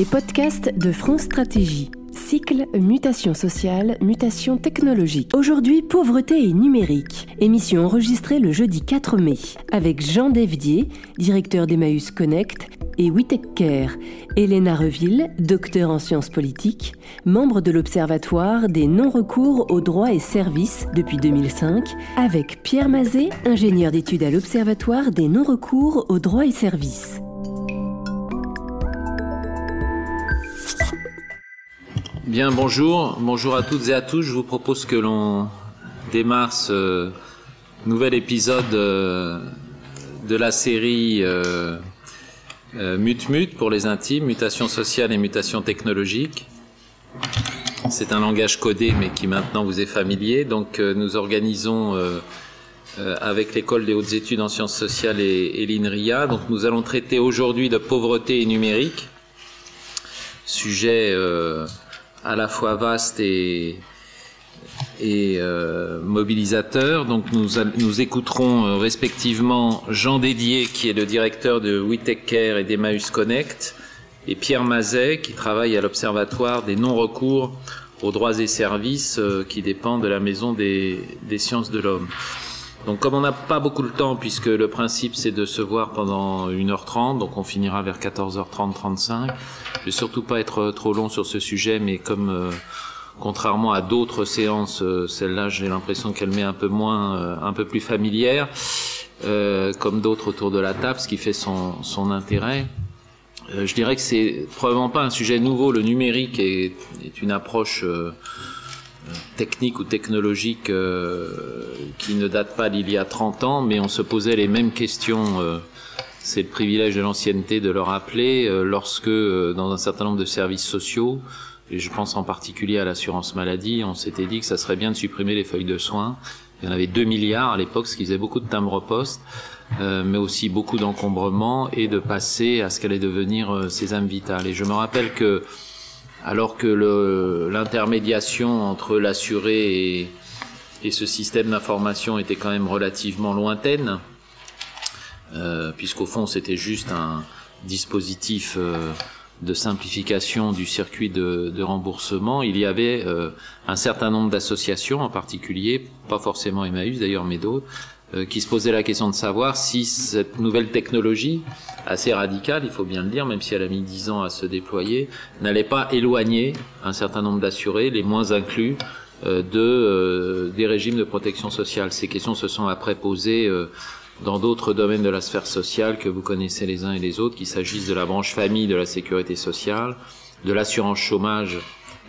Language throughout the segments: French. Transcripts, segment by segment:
Les podcasts de France Stratégie. Cycle Mutation sociale, mutation technologique. Aujourd'hui, pauvreté et numérique. Émission enregistrée le jeudi 4 mai avec Jean Devdier, directeur d'Emmaüs Connect, et Witech Care, Reville, docteur en sciences politiques, membre de l'Observatoire des non-recours aux droits et services depuis 2005, avec Pierre Mazet, ingénieur d'études à l'Observatoire des non-recours aux droits et services. Bien, bonjour, bonjour à toutes et à tous. Je vous propose que l'on démarre ce nouvel épisode euh, de la série euh, euh, Mut-Mut pour les intimes, mutation sociale et mutation technologique. C'est un langage codé mais qui maintenant vous est familier. Donc nous organisons avec l'école des hautes études en sciences sociales et, et l'INRIA. Donc nous allons traiter aujourd'hui de pauvreté et numérique, sujet à la fois vaste et, et euh, mobilisateur. Donc nous, nous écouterons euh, respectivement Jean Dédier, qui est le directeur de WeTech Care et d'Emmaüs Connect, et Pierre Mazet, qui travaille à l'Observatoire des non-recours aux droits et services euh, qui dépend de la Maison des sciences de l'homme. Donc comme on n'a pas beaucoup de temps, puisque le principe c'est de se voir pendant 1h30, donc on finira vers 14h30, 35, je vais surtout pas être trop long sur ce sujet, mais comme euh, contrairement à d'autres séances, euh, celle-là j'ai l'impression qu'elle met un peu moins, euh, un peu plus familière, comme d'autres autour de la table, ce qui fait son, son intérêt. je dirais que c'est probablement pas un sujet nouveau. Le numérique est, est une approche technique ou technologique euh, qui ne date pas d'il y a 30 ans, mais on se posait les mêmes questions. Euh, c'est le privilège de l'ancienneté de le rappeler euh, lorsque, dans un certain nombre de services sociaux, et je pense en particulier à l'assurance maladie, on s'était dit que ça serait bien de supprimer les feuilles de soins. Il y en avait 2 milliards à l'époque, ce qui faisait beaucoup de timbres-poste, mais aussi beaucoup d'encombrements, et de passer à ce qu'allait devenir ces âmes vitales. Et je me rappelle que alors que l'intermédiation entre l'assuré et, et, ce système d'information était quand même relativement lointaine, euh, puisqu'au fond c'était juste un dispositif euh, de simplification du circuit de, remboursement, il y avait euh, un certain nombre d'associations en particulier, pas forcément Emmaüs d'ailleurs, mais d'autres, qui se posait la question de savoir si cette nouvelle technologie, assez radicale, il faut bien le dire, même si elle a mis dix ans à se déployer, n'allait pas éloigner un certain nombre d'assurés, les moins inclus, euh, de euh, des régimes de protection sociale. Ces questions se sont après posées dans d'autres domaines de la sphère sociale que vous connaissez les uns et les autres, qu'il s'agisse de la branche famille de la sécurité sociale, de l'assurance chômage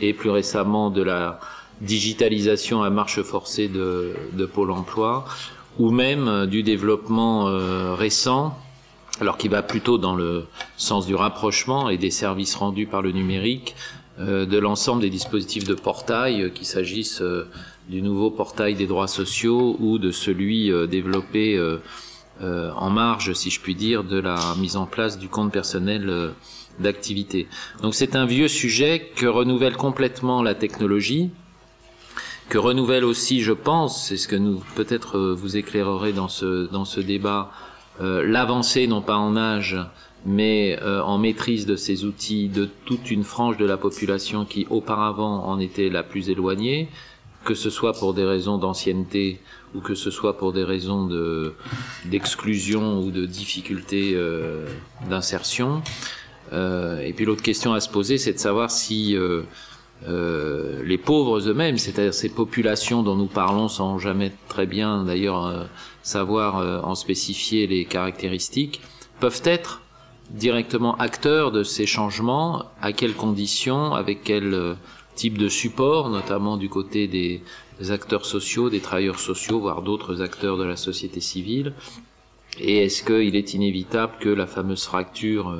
et plus récemment de la digitalisation à marche forcée de, de Pôle Emploi ou même euh, du développement euh, récent, alors qui va plutôt dans le sens du rapprochement et des services rendus par le numérique, euh, de l'ensemble des dispositifs de portail, qu'il s'agisse du nouveau portail des droits sociaux ou de celui développé en marge, si je puis dire, de la mise en place du compte personnel d'activité. Donc c'est un vieux sujet que renouvelle complètement la technologie, que renouvelle aussi, je pense, c'est ce que nous peut-être euh, vous éclairerez dans ce dans ce débat, euh, l'avancée non pas en âge, mais euh, en maîtrise de ces outils de toute une frange de la population qui auparavant en était la plus éloignée, que ce soit pour des raisons d'ancienneté ou que ce soit pour des raisons de d'exclusion ou de difficulté d'insertion. et puis l'autre question à se poser, c'est de savoir si euh, les pauvres eux-mêmes, c'est-à-dire ces populations dont nous parlons sans jamais très bien d'ailleurs euh, savoir euh, en spécifier les caractéristiques, peuvent être directement acteurs de ces changements, à quelles conditions, avec quel type de support, notamment du côté des, acteurs sociaux, des travailleurs sociaux, voire d'autres acteurs de la société civile, et est-ce qu'il est inévitable que la fameuse fracture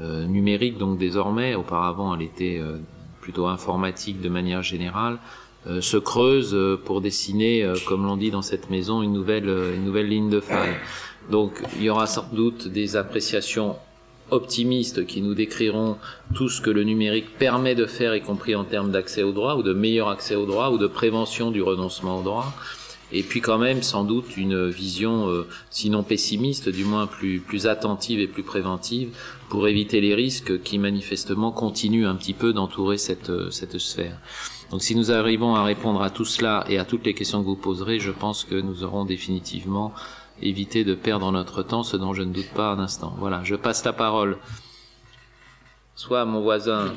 numérique, donc désormais, auparavant elle était plutôt informatique de manière générale, euh, se creuse euh, pour dessiner, euh, comme l'on dit dans cette maison, une nouvelle, une nouvelle ligne de faille. Donc il y aura sans doute des appréciations optimistes qui nous décriront tout ce que le numérique permet de faire, y compris en termes d'accès au droit, ou de meilleur accès au droit, ou de prévention du renoncement au droit. Et puis quand même sans doute une vision, sinon pessimiste, du moins plus, attentive et plus préventive, pour éviter les risques qui manifestement continuent un petit peu d'entourer cette, cette sphère. Donc si nous arrivons à répondre à tout cela et à toutes les questions que vous poserez, je pense que nous aurons définitivement évité de perdre notre temps, ce dont je ne doute pas un instant. Voilà, je passe la parole soit à mon voisin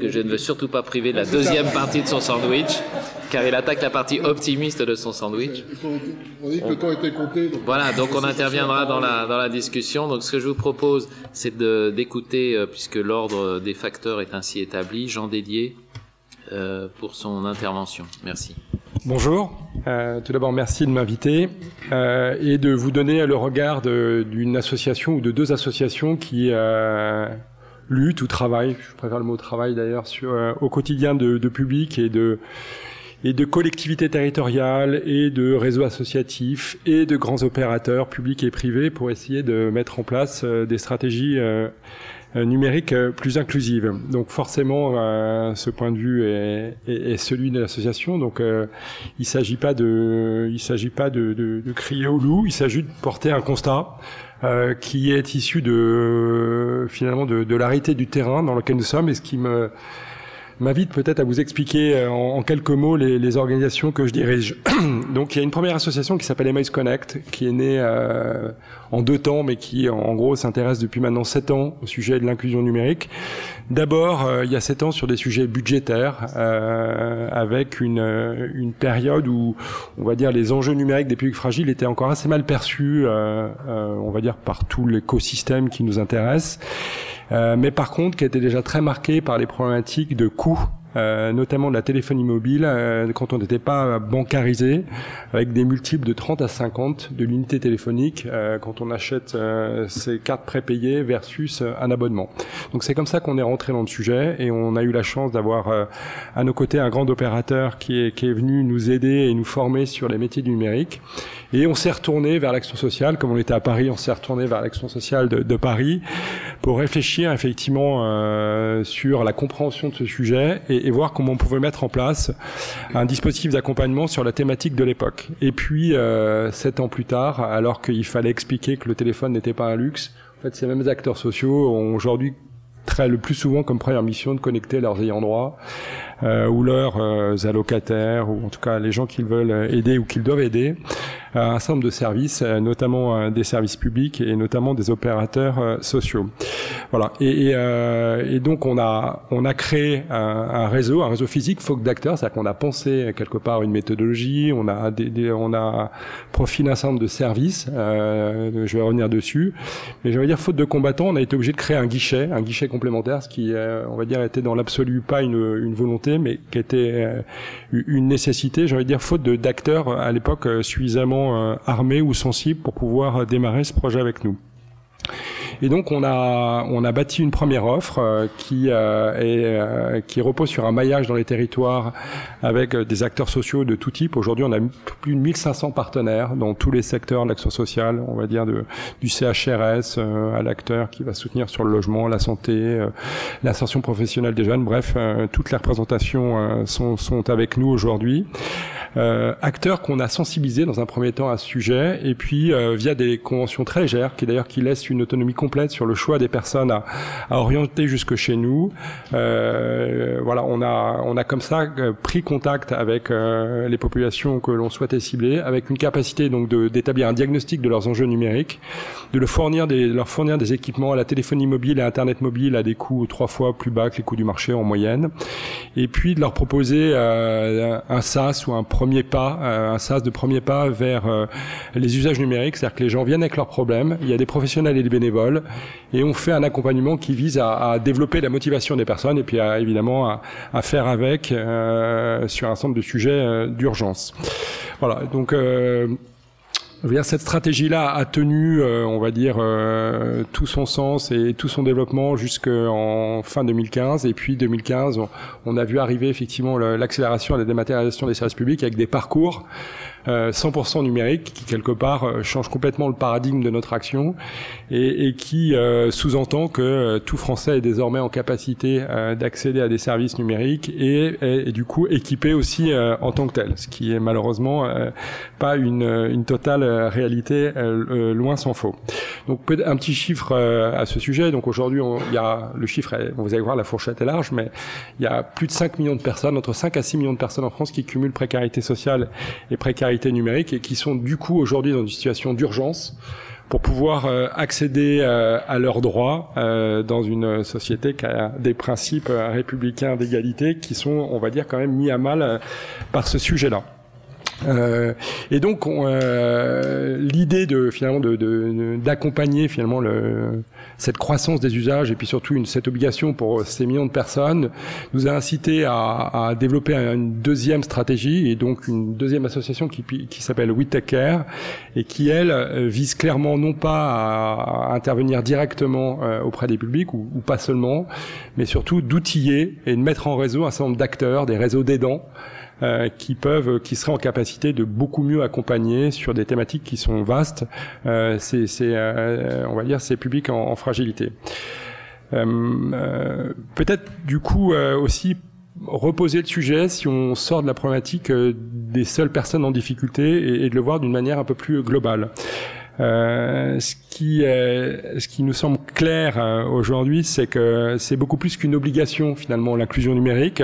que je ne veux surtout pas priver de la deuxième partie de son sandwich, car il attaque la partie optimiste de son sandwich. On dit que le temps était compté. Voilà, donc on interviendra dans la, dans la discussion. Donc ce que je vous propose, c'est d'écouter, euh, puisque l'ordre des facteurs est ainsi établi, Jean Dédier, euh, pour son intervention. Merci. Bonjour. Euh, tout d'abord, merci de m'inviter euh, et de vous donner le regard d'une association ou de deux associations qui luttent ou travaillent, je préfère le mot travail d'ailleurs, euh, au quotidien de, de, public et de et de collectivités territoriales et de réseaux associatifs et de grands opérateurs publics et privés pour essayer de mettre en place euh, des stratégies euh, euh, plus inclusive. Donc forcément, ce point de vue est, est, est celui de l'association. Donc il s'agit pas de, il s'agit pas de, de, de, crier au loup. Il s'agit de porter un constat. Euh, qui est issu de finalement de, de l'arrêté du terrain dans lequel nous sommes et ce qui me m'invite peut-être à vous expliquer euh, en, quelques mots les, les, organisations que je dirige. Donc il y a une première association qui s'appelle Emails Connect, qui est née euh, en deux temps, mais qui en gros s'intéresse depuis maintenant sept ans au sujet de l'inclusion numérique. D'abord, euh, il y a sept ans sur des sujets budgétaires, euh, avec une, une période où, on va dire, les enjeux numériques des publics fragiles étaient encore assez mal perçus, on va dire, par tout l'écosystème qui nous intéresse. Euh, mais par contre qui était déjà très marqué par les problématiques de coûts euh, notamment de la téléphonie mobile, euh, quand on n'était pas bancarisé, avec des multiples de 30 à 50 de l'unité téléphonique euh, quand on achète ces cartes prépayées versus un abonnement. Donc c'est comme ça qu'on est rentré dans le sujet et on a eu la chance d'avoir à nos côtés un grand opérateur qui est, qui est venu nous aider et nous former sur les métiers du numérique. Et on s'est retourné vers l'action sociale, comme on était à Paris, on s'est retourné vers l'action sociale de, Paris pour réfléchir effectivement euh, sur la compréhension de ce sujet et, et, voir comment on pouvait mettre en place un dispositif d'accompagnement sur la thématique de l'époque. Et puis, euh, sept ans plus tard, alors qu'il fallait expliquer que le téléphone n'était pas un luxe, en fait, ces mêmes acteurs sociaux ont aujourd'hui très le plus souvent comme première mission de connecter leurs ayants droit ou leurs euh, allocataires ou en tout cas les gens qu'ils veulent aider ou qu'ils doivent aider un certain nombre de services, euh, notamment euh, des services publics et notamment des opérateurs euh, sociaux. Voilà. Et, et, et, donc on a on a créé un, un réseau, un réseau physique, folk d'acteurs, c'est-à-dire qu'on a pensé quelque part une méthodologie, on a des, des, on a profilé un certain nombre de services. Euh, je vais revenir dessus, mais je vais dire faute de combattants, on a été obligé de créer un guichet, un guichet complémentaire, ce qui on va dire était dans l'absolu pas une, une volonté, mais qui était une nécessité. De dire faute d'acteurs à l'époque suffisamment euh, armés ou sensibles pour pouvoir euh, démarrer ce projet avec nous. Et donc on a on a bâti une première offre euh, qui euh, est euh, qui repose sur un maillage dans les territoires avec des acteurs sociaux de tout type. Aujourd'hui, on a plus de 1500 partenaires dans tous les secteurs de l'action sociale, on va dire de du CHRS à l'acteur qui va soutenir sur le logement, la santé, l'insertion professionnelle des jeunes. Bref, toutes les représentations sont sont avec nous aujourd'hui. Euh, acteurs qu'on a sensibilisés dans un premier temps à ce sujet, et puis euh, via des conventions très légères, qui d'ailleurs qui laissent une autonomie sur le choix des personnes à, orienter jusque chez nous. Euh, voilà, on a on a comme ça euh, pris contact avec euh, les populations que l'on souhaitait cibler, avec une capacité donc d'établir un diagnostic de leurs enjeux numériques, de leur fournir des équipements à la téléphonie mobile et à Internet mobile à des coûts trois fois plus bas que les coûts du marché en moyenne, et puis de leur proposer un SaaS ou un premier pas, un sas de premier pas vers les usages numériques, c'est-à-dire que les gens viennent avec leurs problèmes, il y a des professionnels et des bénévoles, et on fait un accompagnement qui vise à, à développer la motivation des personnes et puis à, évidemment à, à faire avec euh, sur un certain de sujets d'urgence. Voilà, donc cette stratégie-là a tenu, euh, on va dire, euh, tout son sens et tout son développement jusqu'en fin 2015. Et puis 2015, on, a vu arriver effectivement l'accélération et la dématérialisation des services publics avec des parcours 100% numérique, qui quelque part change complètement le paradigme de notre action et, et qui sous-entend que tout Français est désormais en capacité d'accéder à des services numériques et est, du coup équipé aussi en tant que tel, ce qui est malheureusement pas une, une totale réalité, loin s'en faut. Donc un petit chiffre à ce sujet. Donc aujourd'hui, il y a le chiffre, vous allez voir, la fourchette est large, mais il y a plus de 5 millions de personnes, entre 5 à 6 millions de personnes en France qui cumulent précarité sociale et précarité numérique et qui sont du coup aujourd'hui dans une situation d'urgence pour pouvoir euh, accéder euh, à leurs droits euh, dans une société qui a des principes républicains d'égalité qui sont, on va dire, quand même mis à mal par ce sujet-là. Et donc l'idée de finalement d'accompagner de, finalement le, cette croissance des usages et puis surtout une, cette obligation pour ces millions de personnes nous a incité à, développer une deuxième stratégie et donc une deuxième association qui, qui s'appelle We Take Care et qui elle vise clairement non pas à, intervenir directement euh, auprès des publics ou, ou pas seulement, mais surtout d'outiller et de mettre en réseau un certain nombre d'acteurs, des réseaux d'aidants euh, qui peuvent, qui seraient en capacité de beaucoup mieux accompagner sur des thématiques qui sont vastes. Euh, c'est, euh, on va dire, ces publics en, en fragilité. Peut-être du coup aussi reposer le sujet si on sort de la problématique des seules personnes en difficulté et de le voir d'une manière un peu plus globale. Euh, ce qui ce qui nous semble clair euh, aujourd'hui, c'est que c'est beaucoup plus qu'une obligation finalement l'inclusion numérique.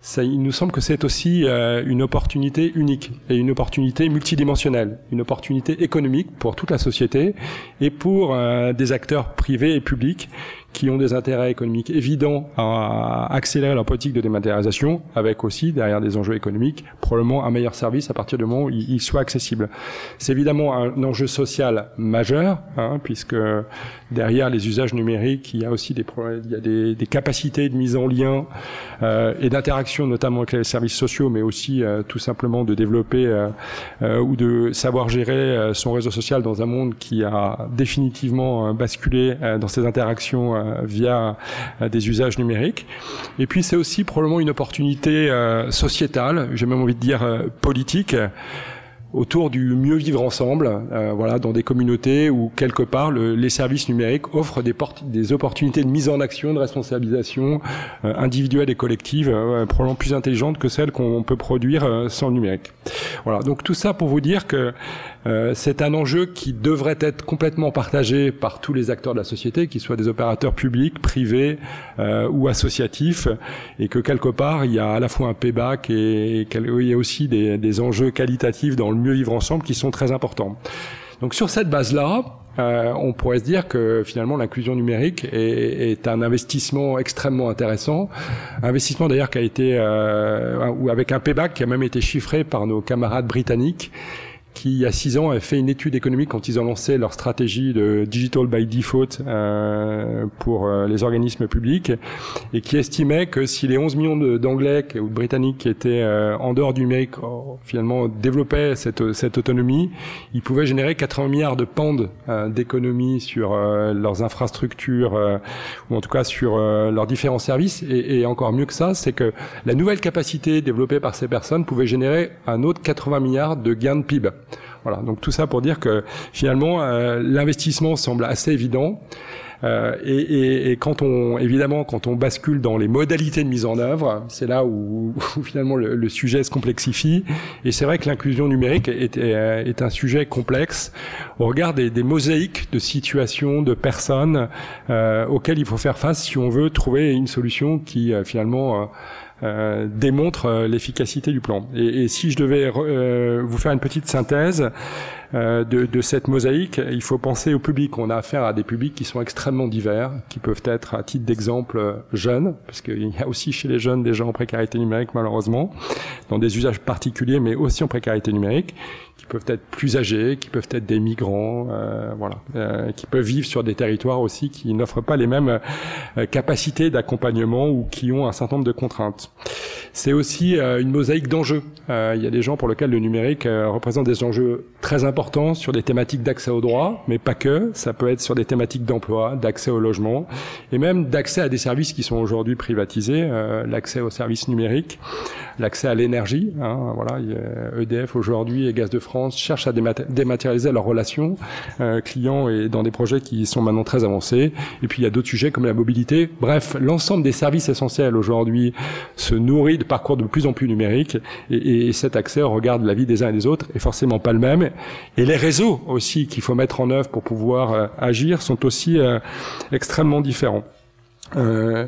Ça, il nous semble que c'est aussi euh, une opportunité unique et une opportunité multidimensionnelle, une opportunité économique pour toute la société et pour des acteurs privés et publics qui ont des intérêts économiques évidents à accélérer leur politique de dématérialisation, avec aussi derrière des enjeux économiques, probablement un meilleur service à partir du moment où il, soit accessible. C'est évidemment un enjeu social majeur, hein, puisque derrière les usages numériques, il y a aussi des, il y a des, des capacités de mise en lien euh, et d'interaction, notamment avec les services sociaux, mais aussi euh, tout simplement de développer euh, euh ou de savoir gérer euh, son réseau social dans un monde qui a définitivement basculé dans ses interactions euh, via euh, des usages numériques. Et puis c'est aussi probablement une opportunité euh, sociétale, j'ai même envie de dire politique autour du mieux vivre ensemble, euh, voilà, dans des communautés où quelque part le, les services numériques offrent des, des, opportunités de mise en action, de responsabilisation euh, individuelle et collective, euh, probablement plus intelligentes que celles qu'on peut produire euh, sans le numérique. Voilà, donc tout ça pour vous dire que euh, c'est un enjeu qui devrait être complètement partagé par tous les acteurs de la société, qu'ils soient des opérateurs publics, privés ou associatifs, et que quelque part il y a à la fois un payback et, et il y a aussi des, enjeux qualitatifs dans le mieux vivre ensemble qui sont très importants. Donc sur cette base-là, euh, on pourrait se dire que finalement l'inclusion numérique est, est, un investissement extrêmement intéressant, investissement d'ailleurs qui a été euh, avec un payback qui a même été chiffré par nos camarades britanniques qui, il y a six ans, a fait une étude économique quand ils ont lancé leur stratégie de digital by default euh, pour euh, les organismes publics, et qui estimait que si les 11 millions d'Anglais ou de Britanniques qui étaient euh, en dehors du numérique oh, finalement développaient cette, cette autonomie, ils pouvaient générer 80 milliards de pounds euh, d'économie sur euh, leurs infrastructures, ou en tout cas sur leurs différents services. Et, et encore mieux que ça, c'est que la nouvelle capacité développée par ces personnes pouvait générer un autre 80 milliards de gains de PIB. Voilà, donc tout ça pour dire que finalement euh, l'investissement semble assez évident. Euh, et, et, et, quand on, évidemment, quand on bascule dans les modalités de mise en œuvre, c'est là où, où finalement le, le, sujet se complexifie. Et c'est vrai que l'inclusion numérique est, est, est, un sujet complexe au regard des, des mosaïques de situations, de personnes euh, auxquelles il faut faire face si on veut trouver une solution qui euh, finalement euh, démontre euh, l'efficacité du plan. Et, et, si je devais euh, vous faire une petite synthèse euh, de, de, cette mosaïque, il faut penser au public. On a affaire à des publics qui sont extrêmement divers, qui peuvent être, à titre d'exemple, jeunes, parce qu'il y a aussi chez les jeunes des gens en précarité numérique, malheureusement, dans des usages particuliers, mais aussi en précarité numérique qui peuvent être plus âgés, qui peuvent être des migrants, euh, voilà, euh, qui peuvent vivre sur des territoires aussi qui n'offrent pas les mêmes euh, capacités d'accompagnement ou qui ont un certain nombre de contraintes. C'est aussi euh, une mosaïque d'enjeux. Euh, il y a des gens pour lesquels le numérique représente des enjeux très importants sur des thématiques d'accès au droit, mais pas que. Ça peut être sur des thématiques d'emploi, d'accès au logement, et même d'accès à des services qui sont aujourd'hui privatisés, l'accès aux services numériques. l'accès à l'énergie. Hein, voilà, EDF aujourd'hui et Gaz de France cherchent à dématérialiser leurs relations euh, clients et dans des projets qui sont maintenant très avancés. Et puis il y a d'autres sujets comme la mobilité. Bref, l'ensemble des services essentiels aujourd'hui se nourrit de parcours de plus en plus numériques et, et cet accès au regard de la vie des uns et des autres est forcément pas le même. Et les réseaux aussi qu'il faut mettre en œuvre pour pouvoir euh, agir sont aussi euh, extrêmement différents. Euh,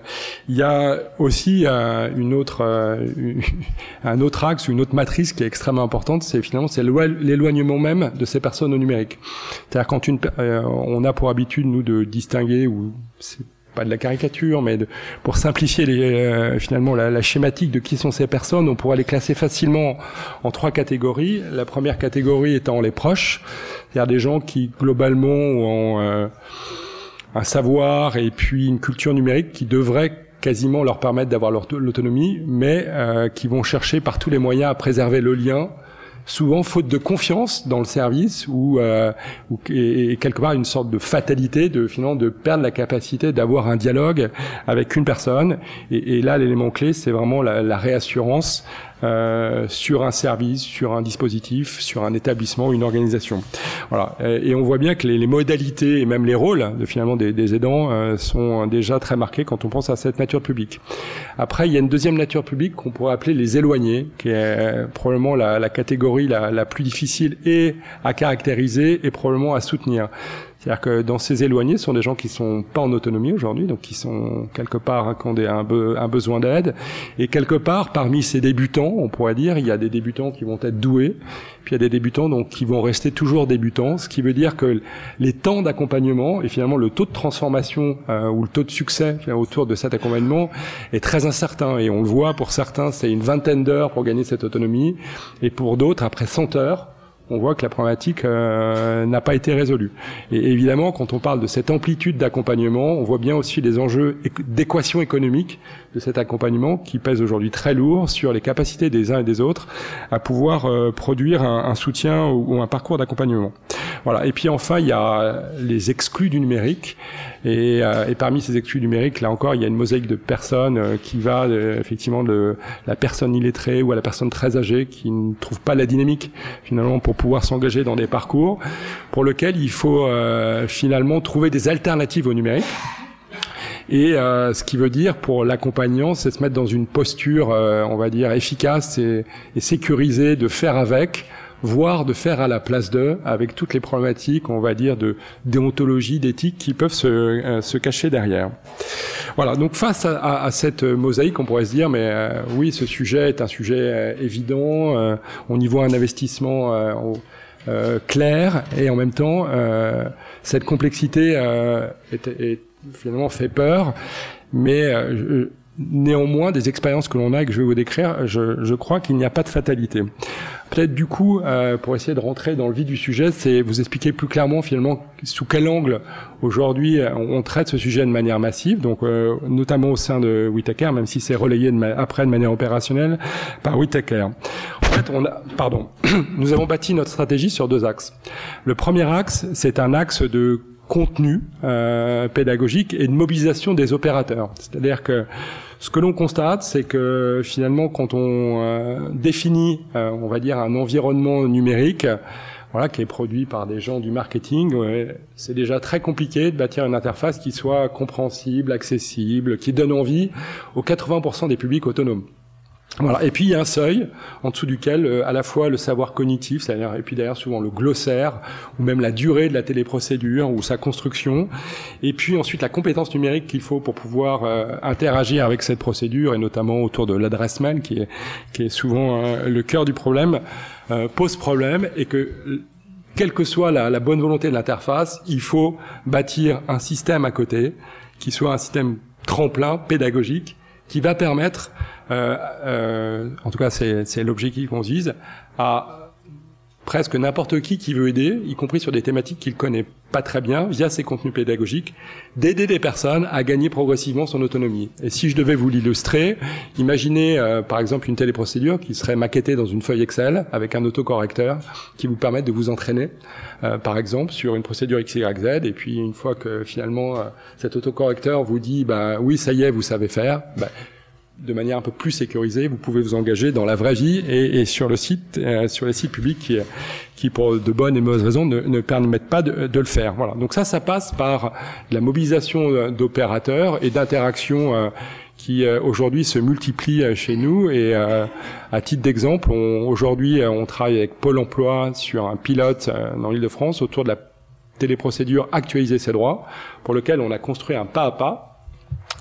il y a aussi euh, une autre, euh, un autre axe, une autre matrice qui est extrêmement importante, c'est finalement c'est l'éloignement même de ces personnes au numérique. C'est-à-dire quand une, on a pour habitude nous de distinguer ou c'est pas de la caricature, mais de, pour simplifier les, finalement la, la, schématique de qui sont ces personnes, on pourrait les classer facilement en trois catégories. La première catégorie étant les proches, c'est-à-dire des gens qui globalement ont un savoir et puis une culture numérique qui devrait quasiment leur permettre d'avoir l'autonomie, mais euh, qui vont chercher par tous les moyens à préserver le lien, souvent faute de confiance dans le service ou, euh, et, quelque part une sorte de fatalité de finalement de perdre la capacité d'avoir un dialogue avec une personne. Et, là, l'élément clé, c'est vraiment la réassurance euh, sur un service, sur un dispositif, sur un établissement, une organisation. Voilà. Et, on voit bien que les, modalités et même les rôles de finalement des, aidants euh, sont déjà très marqués quand on pense à cette nature publique. Après, il y a une deuxième nature publique qu'on pourrait appeler les éloignés, qui est probablement la, la catégorie la, la, plus difficile et à caractériser et probablement à soutenir. C'est-à-dire que dans ces éloignés, sont des gens qui sont pas en autonomie aujourd'hui, donc qui sont quelque part, hein, ont un, un besoin d'aide. Et quelque part, parmi ces débutants, on pourrait dire, il y a des débutants qui vont être doués, puis il y a des débutants donc qui vont rester toujours débutants, ce qui veut dire que les temps d'accompagnement et finalement le taux de transformation euh, ou le taux de succès autour de cet accompagnement est très incertain. Et on le voit pour certains, c'est une vingtaine d'heures pour gagner cette autonomie, et pour d'autres, après 100 heures, on voit que la problématique euh, n'a pas été résolue. Et évidemment, quand on parle de cette amplitude d'accompagnement, on voit bien aussi les enjeux d'équation économique de cet accompagnement qui pèse aujourd'hui très lourd sur les capacités des uns et des autres à pouvoir euh, produire un, soutien ou, un parcours d'accompagnement. Voilà. Et puis enfin, il y a les exclus du numérique. Et, euh, et, parmi ces exclus numériques, là encore, il y a une mosaïque de personnes qui va effectivement de la personne illettrée ou à la personne très âgée qui ne trouve pas la dynamique finalement pour pouvoir s'engager dans des parcours pour lesquels il faut euh, finalement trouver des alternatives au numérique. Et euh, ce qui veut dire pour l'accompagnant, c'est se mettre dans une posture, euh, on va dire, efficace et, et, sécurisée de faire avec, voire de faire à la place d'eux, avec toutes les problématiques, on va dire, de déontologie, d'éthique qui peuvent se, euh, se, cacher derrière. Voilà, donc face à, à, à, cette mosaïque, on pourrait se dire, mais euh, oui, ce sujet est un sujet euh, évident, on y voit un investissement clair, et en même temps, cette complexité est, est, finalement fait peur, mais néanmoins, des expériences que l'on a et que je vais vous décrire, je, je crois qu'il n'y a pas de fatalité. Peut-être du coup, euh, pour essayer de rentrer dans le vif du sujet, c'est vous expliquer plus clairement finalement sous quel angle aujourd'hui on, traite ce sujet de manière massive, donc euh, notamment au sein de Whitaker, même si c'est relayé de après de manière opérationnelle par Whitaker. En fait, on a, pardon, nous avons bâti notre stratégie sur deux axes. Le premier axe, c'est un axe de contenu euh, pédagogique et de mobilisation des opérateurs. C'est-à-dire que ce que l'on constate, c'est que finalement, quand on euh, définit, euh, on va dire, un environnement numérique, voilà, qui est produit par des gens du marketing, c'est déjà très compliqué de bâtir une interface qui soit compréhensible, accessible, qui donne envie aux 80% des publics autonomes. Voilà. Et puis il y a un seuil en dessous duquel euh, à la fois le savoir cognitif, c'est-à-dire et puis d'ailleurs souvent le glossaire ou même la durée de la téléprocédure ou sa construction, et puis ensuite la compétence numérique qu'il faut pour pouvoir euh, interagir avec cette procédure et notamment autour de l'adresse mail qui est qui est souvent euh, le cœur du problème pose problème et que quelle que soit la, la bonne volonté de l'interface, il faut bâtir un système à côté qui soit un système tremplin pédagogique qui va permettre euh, euh, en tout cas c'est l'objectif qu'on vise, à presque n'importe qui qui veut aider, y compris sur des thématiques qu'il connaît pas très bien, via ses contenus pédagogiques, d'aider des personnes à gagner progressivement son autonomie. Et si je devais vous l'illustrer, imaginez euh, par exemple une téléprocédure qui serait maquettée dans une feuille Excel avec un autocorrecteur qui vous permet de vous entraîner, euh, par exemple sur une procédure XYZ, et puis une fois que finalement euh, cet autocorrecteur vous dit, bah oui ça y est, vous savez faire, bah, de manière un peu plus sécurisée, vous pouvez vous engager dans la vraie vie et, et sur le site, euh, sur les sites publics qui, qui, pour de bonnes et mauvaises raisons, ne, ne permettent pas de, de, le faire. Voilà. Donc ça, ça passe par la mobilisation euh, d'opérateurs et d'interactions euh, qui aujourd'hui se multiplient chez nous. Et à titre d'exemple, aujourd'hui, on travaille avec Pôle Emploi sur un pilote dans l'Île-de-France autour de la téléprocédure actualiser ses droits, pour lequel on a construit un pas à pas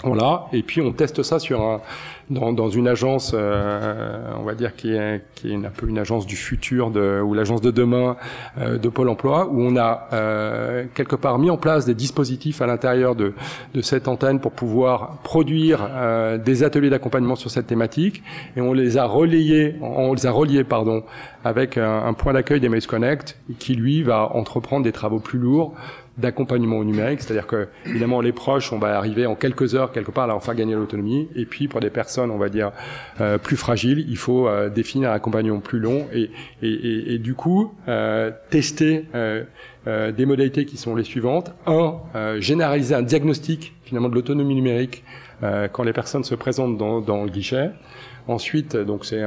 voilà, et puis on teste ça sur un, dans, dans une agence, euh, on va dire qui est, qui est un peu une agence du futur de, ou l'agence de demain euh, de Pôle Emploi, où on a euh, quelque part mis en place des dispositifs à l'intérieur de, de cette antenne pour pouvoir produire euh, des ateliers d'accompagnement sur cette thématique, et on les a relayés, on les a reliés pardon, avec un, point d'accueil des Maze Connect, qui lui va entreprendre des travaux plus lourds d'accompagnement au numérique, c'est-à-dire que évidemment les proches, on va arriver en quelques heures quelque part à leur faire gagner l'autonomie, et puis pour des personnes, on va dire euh, plus fragiles, il faut euh, définir un accompagnement plus long et, et, et, et du coup euh, tester euh, euh, des modalités qui sont les suivantes un, généraliser un diagnostic finalement de l'autonomie numérique quand les personnes se présentent dans, dans le guichet. Ensuite, donc c'est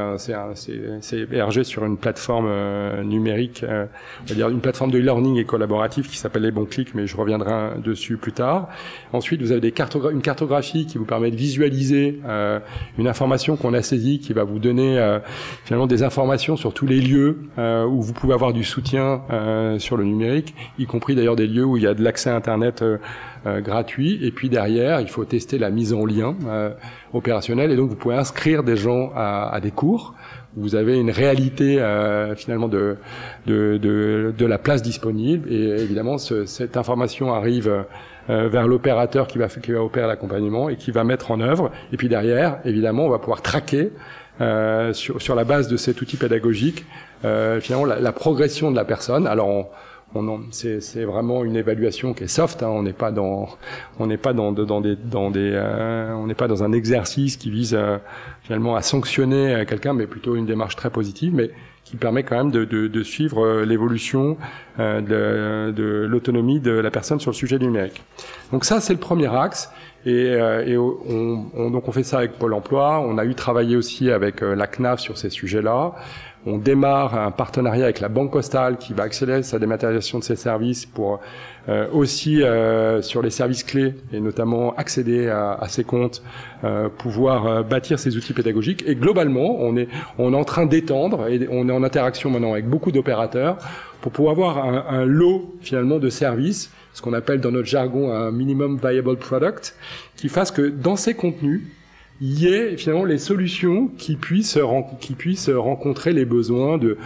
hébergé sur une plateforme euh, numérique, euh, on va dire une plateforme de e-learning et collaboratif qui s'appelle les bons clics, mais je reviendrai dessus plus tard. Ensuite, vous avez une cartographie qui vous permet de visualiser euh, une information qu'on a saisie, qui va vous donner euh, finalement des informations sur tous les lieux où vous pouvez avoir du soutien sur le numérique, y compris d'ailleurs des lieux où il y a de l'accès à Internet gratuit. Et puis derrière, il faut tester la mise en lien opérationnel et donc vous pouvez inscrire des gens à, à des cours. Vous avez une réalité euh, finalement de, de, de, de, la place disponible et évidemment ce, cette information arrive euh, vers l'opérateur qui va, qui va opérer l'accompagnement et qui va mettre en œuvre. Et puis derrière, évidemment, on va pouvoir traquer euh, sur, sur la base de cet outil pédagogique euh, finalement la, la, progression de la personne. Alors c'est vraiment une évaluation qui est soft. Hein. On n'est pas dans, on n'est pas dans, dans des, dans des, euh, on n'est pas dans un exercice qui vise euh, finalement à sanctionner euh, quelqu'un, mais plutôt une démarche très positive, mais qui permet quand même de, de, de suivre l'évolution de, de l'autonomie de la personne sur le sujet numérique. Donc ça, c'est le premier axe. Et, et on, on, donc on fait ça avec Pôle Emploi. On a eu travaillé aussi avec la CNAF sur ces sujets-là. On démarre un partenariat avec la Banque Postale qui va accélérer sa dématérialisation de ses services pour euh, aussi euh, sur les services clés et notamment accéder à, à ses comptes, euh, pouvoir bâtir ces outils pédagogiques. Et globalement, on est on est en train d'étendre et on est en interaction maintenant avec beaucoup d'opérateurs pour pouvoir avoir un, lot finalement de services, ce qu'on appelle dans notre jargon un minimum viable product, qui fasse que dans ces contenus y ait finalement les solutions qui puissent, qui puissent rencontrer les besoins de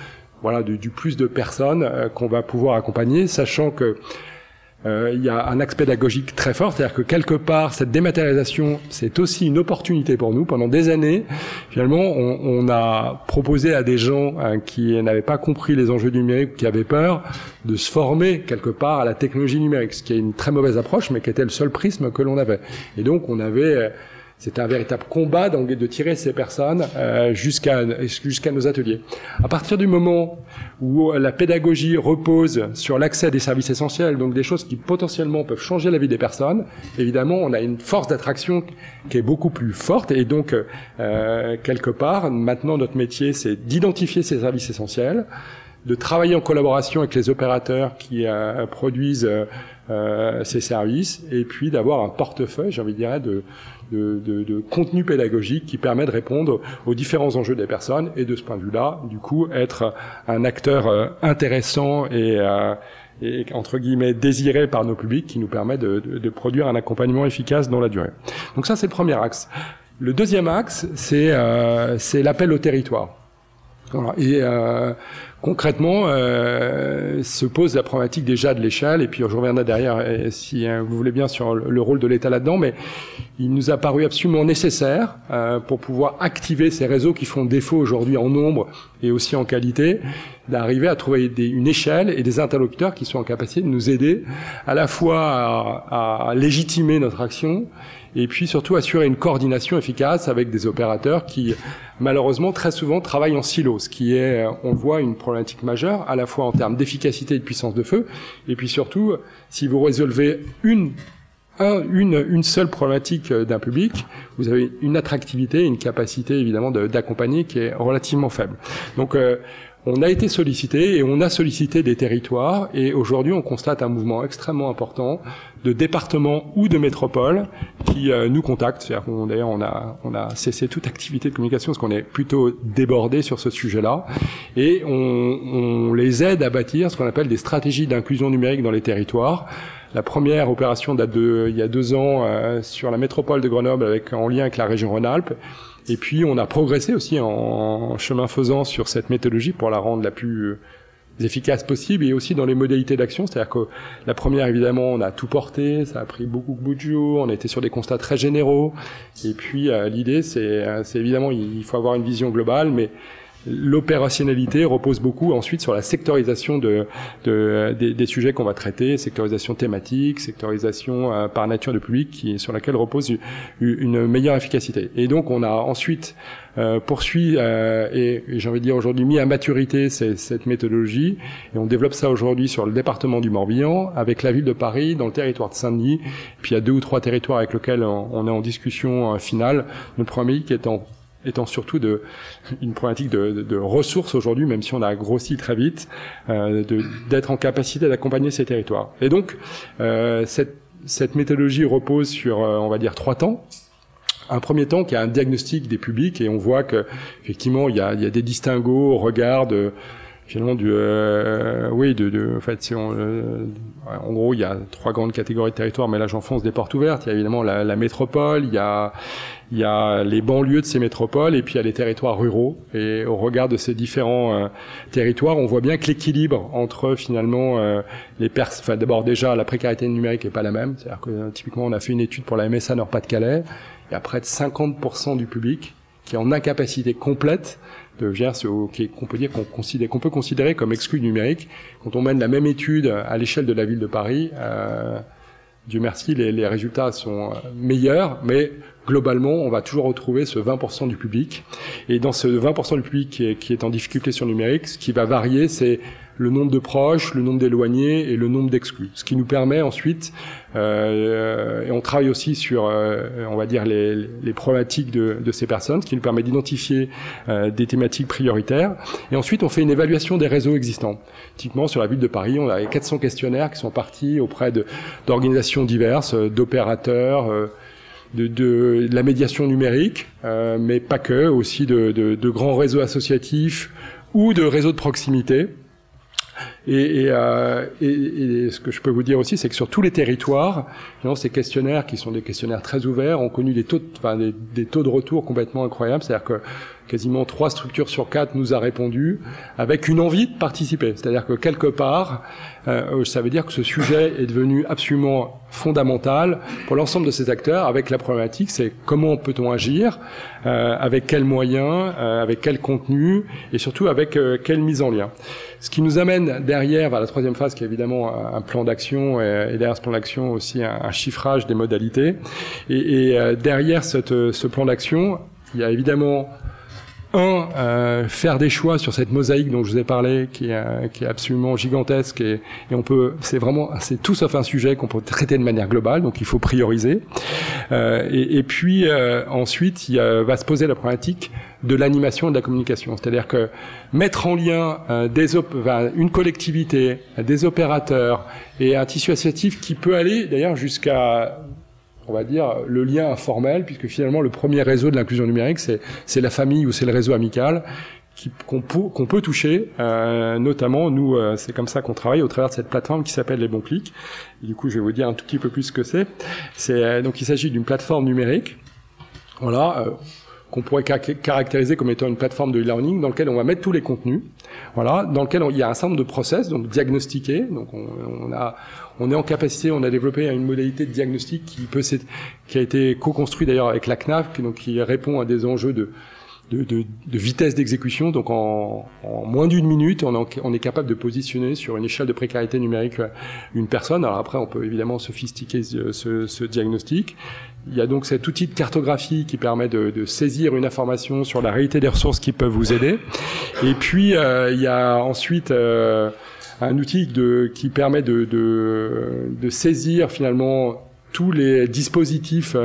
voilà du, du plus de personnes euh, qu'on va pouvoir accompagner, sachant que euh, il y a un axe pédagogique très fort, c'est-à-dire que quelque part, cette dématérialisation, c'est aussi une opportunité pour nous. Pendant des années, finalement, on, on a proposé à des gens hein, qui n'avaient pas compris les enjeux numériques, qui avaient peur, de se former quelque part à la technologie numérique, ce qui est une très mauvaise approche, mais qui était le seul prisme que l'on avait. Et donc, on avait c'était un véritable combat de tirer ces personnes euh, jusqu'à jusqu'à nos ateliers. À partir du moment où la pédagogie repose sur l'accès à des services essentiels, donc des choses qui potentiellement peuvent changer la vie des personnes, évidemment, on a une force d'attraction qui est beaucoup plus forte. Et donc, euh, quelque part, maintenant, notre métier, c'est d'identifier ces services essentiels, de travailler en collaboration avec les opérateurs qui euh, produisent euh, ces services, et puis d'avoir un portefeuille, j'ai envie de dire, de de, de, de, contenu pédagogique qui permet de répondre aux différents enjeux des personnes et de ce point de vue-là, du coup, être un acteur euh, intéressant et, euh, et, entre guillemets désiré par nos publics qui nous permet de, de produire un accompagnement efficace dans la durée. Donc ça, c'est le premier axe. Le deuxième axe, c'est euh, l'appel au territoire. Et euh, concrètement, euh, se pose la problématique déjà de l'échelle, et puis je reviendrai derrière, si hein, vous voulez bien, sur le rôle de l'État là-dedans, mais il nous a paru absolument nécessaire, euh, pour pouvoir activer ces réseaux qui font défaut aujourd'hui en nombre et aussi en qualité, d'arriver à trouver une échelle et des interlocuteurs qui sont en capacité de nous aider à la fois à légitimer notre action, et puis surtout assurer une coordination efficace avec des opérateurs qui malheureusement très souvent travaillent en silo, ce qui est, on voit, une problématique majeure, à la fois en termes d'efficacité et de puissance de feu, et puis surtout, si vous résolvez une un, une, une seule problématique d'un public, vous avez une attractivité, une capacité évidemment d'accompagner qui est relativement faible. Donc on a été sollicité et on a sollicité des territoires et aujourd'hui on constate un mouvement extrêmement important de départements ou de métropoles qui euh, nous contactent. D'ailleurs, on a, on a cessé toute activité de communication parce qu'on est plutôt débordé sur ce sujet-là et on, on les aide à bâtir ce qu'on appelle des stratégies d'inclusion numérique dans les territoires. La première opération date de il y a deux ans euh, sur la métropole de Grenoble avec en lien avec la région Rhône-Alpes. Et puis on a progressé aussi en, chemin faisant sur cette méthodologie pour la rendre la plus euh, efficace possible et aussi dans les modalités d'action. C'est-à-dire que la première, évidemment, on a tout porté, ça a pris beaucoup, beaucoup de jours, on a été sur des constats très généraux. Et puis euh, l'idée, c'est évidemment, il faut avoir une vision globale, mais L'opérationnalité repose beaucoup ensuite sur la sectorisation de, de des, des, sujets qu'on va traiter, sectorisation thématique, sectorisation euh, par nature de public, qui, sur laquelle repose une, une meilleure efficacité. Et donc on a ensuite euh, poursuit euh, et, j'ai envie de dire aujourd'hui mis à maturité cette méthodologie. Et on développe ça aujourd'hui sur le département du Morbihan avec la ville de Paris dans le territoire de Saint-Denis. Puis il y a deux ou trois territoires avec lesquels on, on est en discussion euh, finale. Notre premier qui est en étant surtout de, une problématique de, de, ressources aujourd'hui, même si on a grossi très vite, euh, d'être en capacité d'accompagner ces territoires. Et donc, euh, cette, cette méthodologie repose sur, euh, on va dire, trois temps. Un premier temps qui est un diagnostic des publics et on voit que effectivement il y a, il y a des distinguos au regard de finalement du euh, oui de, de en fait si on, euh, en gros il y a trois grandes catégories de territoires mais là j'enfonce des portes ouvertes il y a évidemment la, la métropole il y a il y a les banlieues de ces métropoles et puis il y a les territoires ruraux. Et au regard de ces différents euh, territoires, on voit bien que l'équilibre entre finalement euh, les pers enfin d'abord déjà la précarité numérique est pas la même. C'est-à-dire que euh, typiquement on a fait une étude pour la MSA Nord-Pas-de-Calais, il y a près de 50% du public qui est en incapacité complète de venir ce qu'on peut dire qu'on considère qu'on peut considérer comme exclu numérique. Quand on mène la même étude à l'échelle de la ville de Paris. Euh, Dieu merci, les, résultats sont meilleurs, mais globalement, on va toujours retrouver ce 20% du public. Et dans ce 20% du public qui est, qui est, en difficulté sur le numérique, ce qui va varier, c'est le nombre de proches, le nombre d'éloignés et le nombre d'exclus. Ce qui nous permet ensuite, euh, et on travaille aussi sur, euh, on va dire, les, les problématiques de, de, ces personnes, ce qui nous permet d'identifier euh, des thématiques prioritaires. Et ensuite, on fait une évaluation des réseaux existants. Typiquement, sur la ville de Paris, on a 400 questionnaires qui sont partis auprès d'organisations diverses, d'opérateurs, euh, de, de, la médiation numérique, euh, mais pas que, aussi de, de, grands réseaux associatifs ou de réseaux de proximité. Et, et, euh, et, ce que je peux vous dire aussi, c'est que sur tous les territoires, ces questionnaires qui sont des questionnaires très ouverts ont connu des taux, de, enfin, des taux de retour complètement incroyables. C'est-à-dire que quasiment trois structures sur quatre nous a répondu avec une envie de participer. C'est-à-dire que quelque part, euh, ça veut dire que ce sujet est devenu absolument fondamental pour l'ensemble de ces acteurs. Avec la problématique, c'est comment peut-on agir, euh, avec quels moyens, euh, avec quel contenu, et surtout avec euh, quelle mise en lien. Ce qui nous amène derrière vers la troisième phase, qui est évidemment un plan d'action, et, derrière ce plan d'action aussi un, chiffrage des modalités. Et, et euh, derrière cette, ce plan d'action, il y a évidemment un, euh, faire des choix sur cette mosaïque dont je vous ai parlé, qui est, euh, qui est absolument gigantesque et, et on peut, c'est vraiment, c'est tout sauf un sujet qu'on peut traiter de manière globale, donc il faut prioriser. Euh, et, et, puis euh, ensuite, il va se poser la problématique de l'animation et de la communication, c'est-à-dire que mettre en lien euh, des une collectivité, des opérateurs et un tissu associatif qui peut aller d'ailleurs jusqu'à on va dire, le lien informel, puisque finalement le premier réseau de l'inclusion numérique, c'est la famille ou c'est le réseau amical qu'on peut, peut, toucher, euh, notamment nous, euh, c'est comme ça qu'on travaille au travers de cette plateforme qui s'appelle Les Bons Clics. du coup, je vais vous dire un tout petit peu plus ce que c'est. C'est euh, donc il s'agit d'une plateforme numérique, voilà, euh, qu'on pourrait caractériser comme étant une plateforme de e-learning dans laquelle on va mettre tous les contenus, voilà, dans lequel il y a un certain nombre de process, donc diagnostiqués, donc on, on a on est en capacité, on a développé une modalité de diagnostic qui peut qui a été co-construit d'ailleurs avec la CNAF, donc qui répond à des enjeux de de, de, vitesse d'exécution. Donc en, moins d'une minute, on, on, est capable de positionner sur une échelle de précarité numérique euh, une personne. Alors après, on peut évidemment sophistiquer ce, ce, ce diagnostic. Il y a donc cet outil de cartographie qui permet de, de, saisir une information sur la réalité des ressources qui peuvent vous aider. Et puis euh, il y a ensuite euh, un outil de, qui permet de, de, saisir finalement tous les dispositifs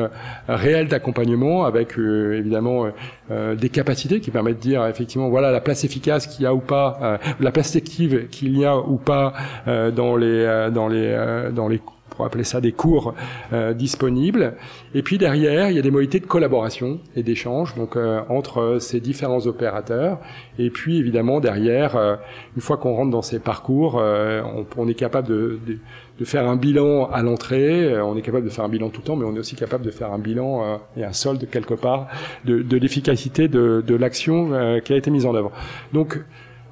réels d'accompagnement avec évidemment des capacités qui permettent de dire effectivement voilà la place efficace qu'il y a ou pas, la place active qu'il y a ou pas dans les dans les dans les pour appeler ça des cours euh, disponibles. Et puis derrière, il y a des modalités de collaboration et d'échange donc euh, entre ces différents opérateurs. Et puis évidemment derrière, euh, une fois qu'on rentre dans ces parcours, on, on, est capable de, de, de, faire un bilan à l'entrée. on est capable de faire un bilan tout le temps, mais on est aussi capable de faire un bilan et un solde quelque part de, de l'efficacité de, de l'action qui a été mise en œuvre. Donc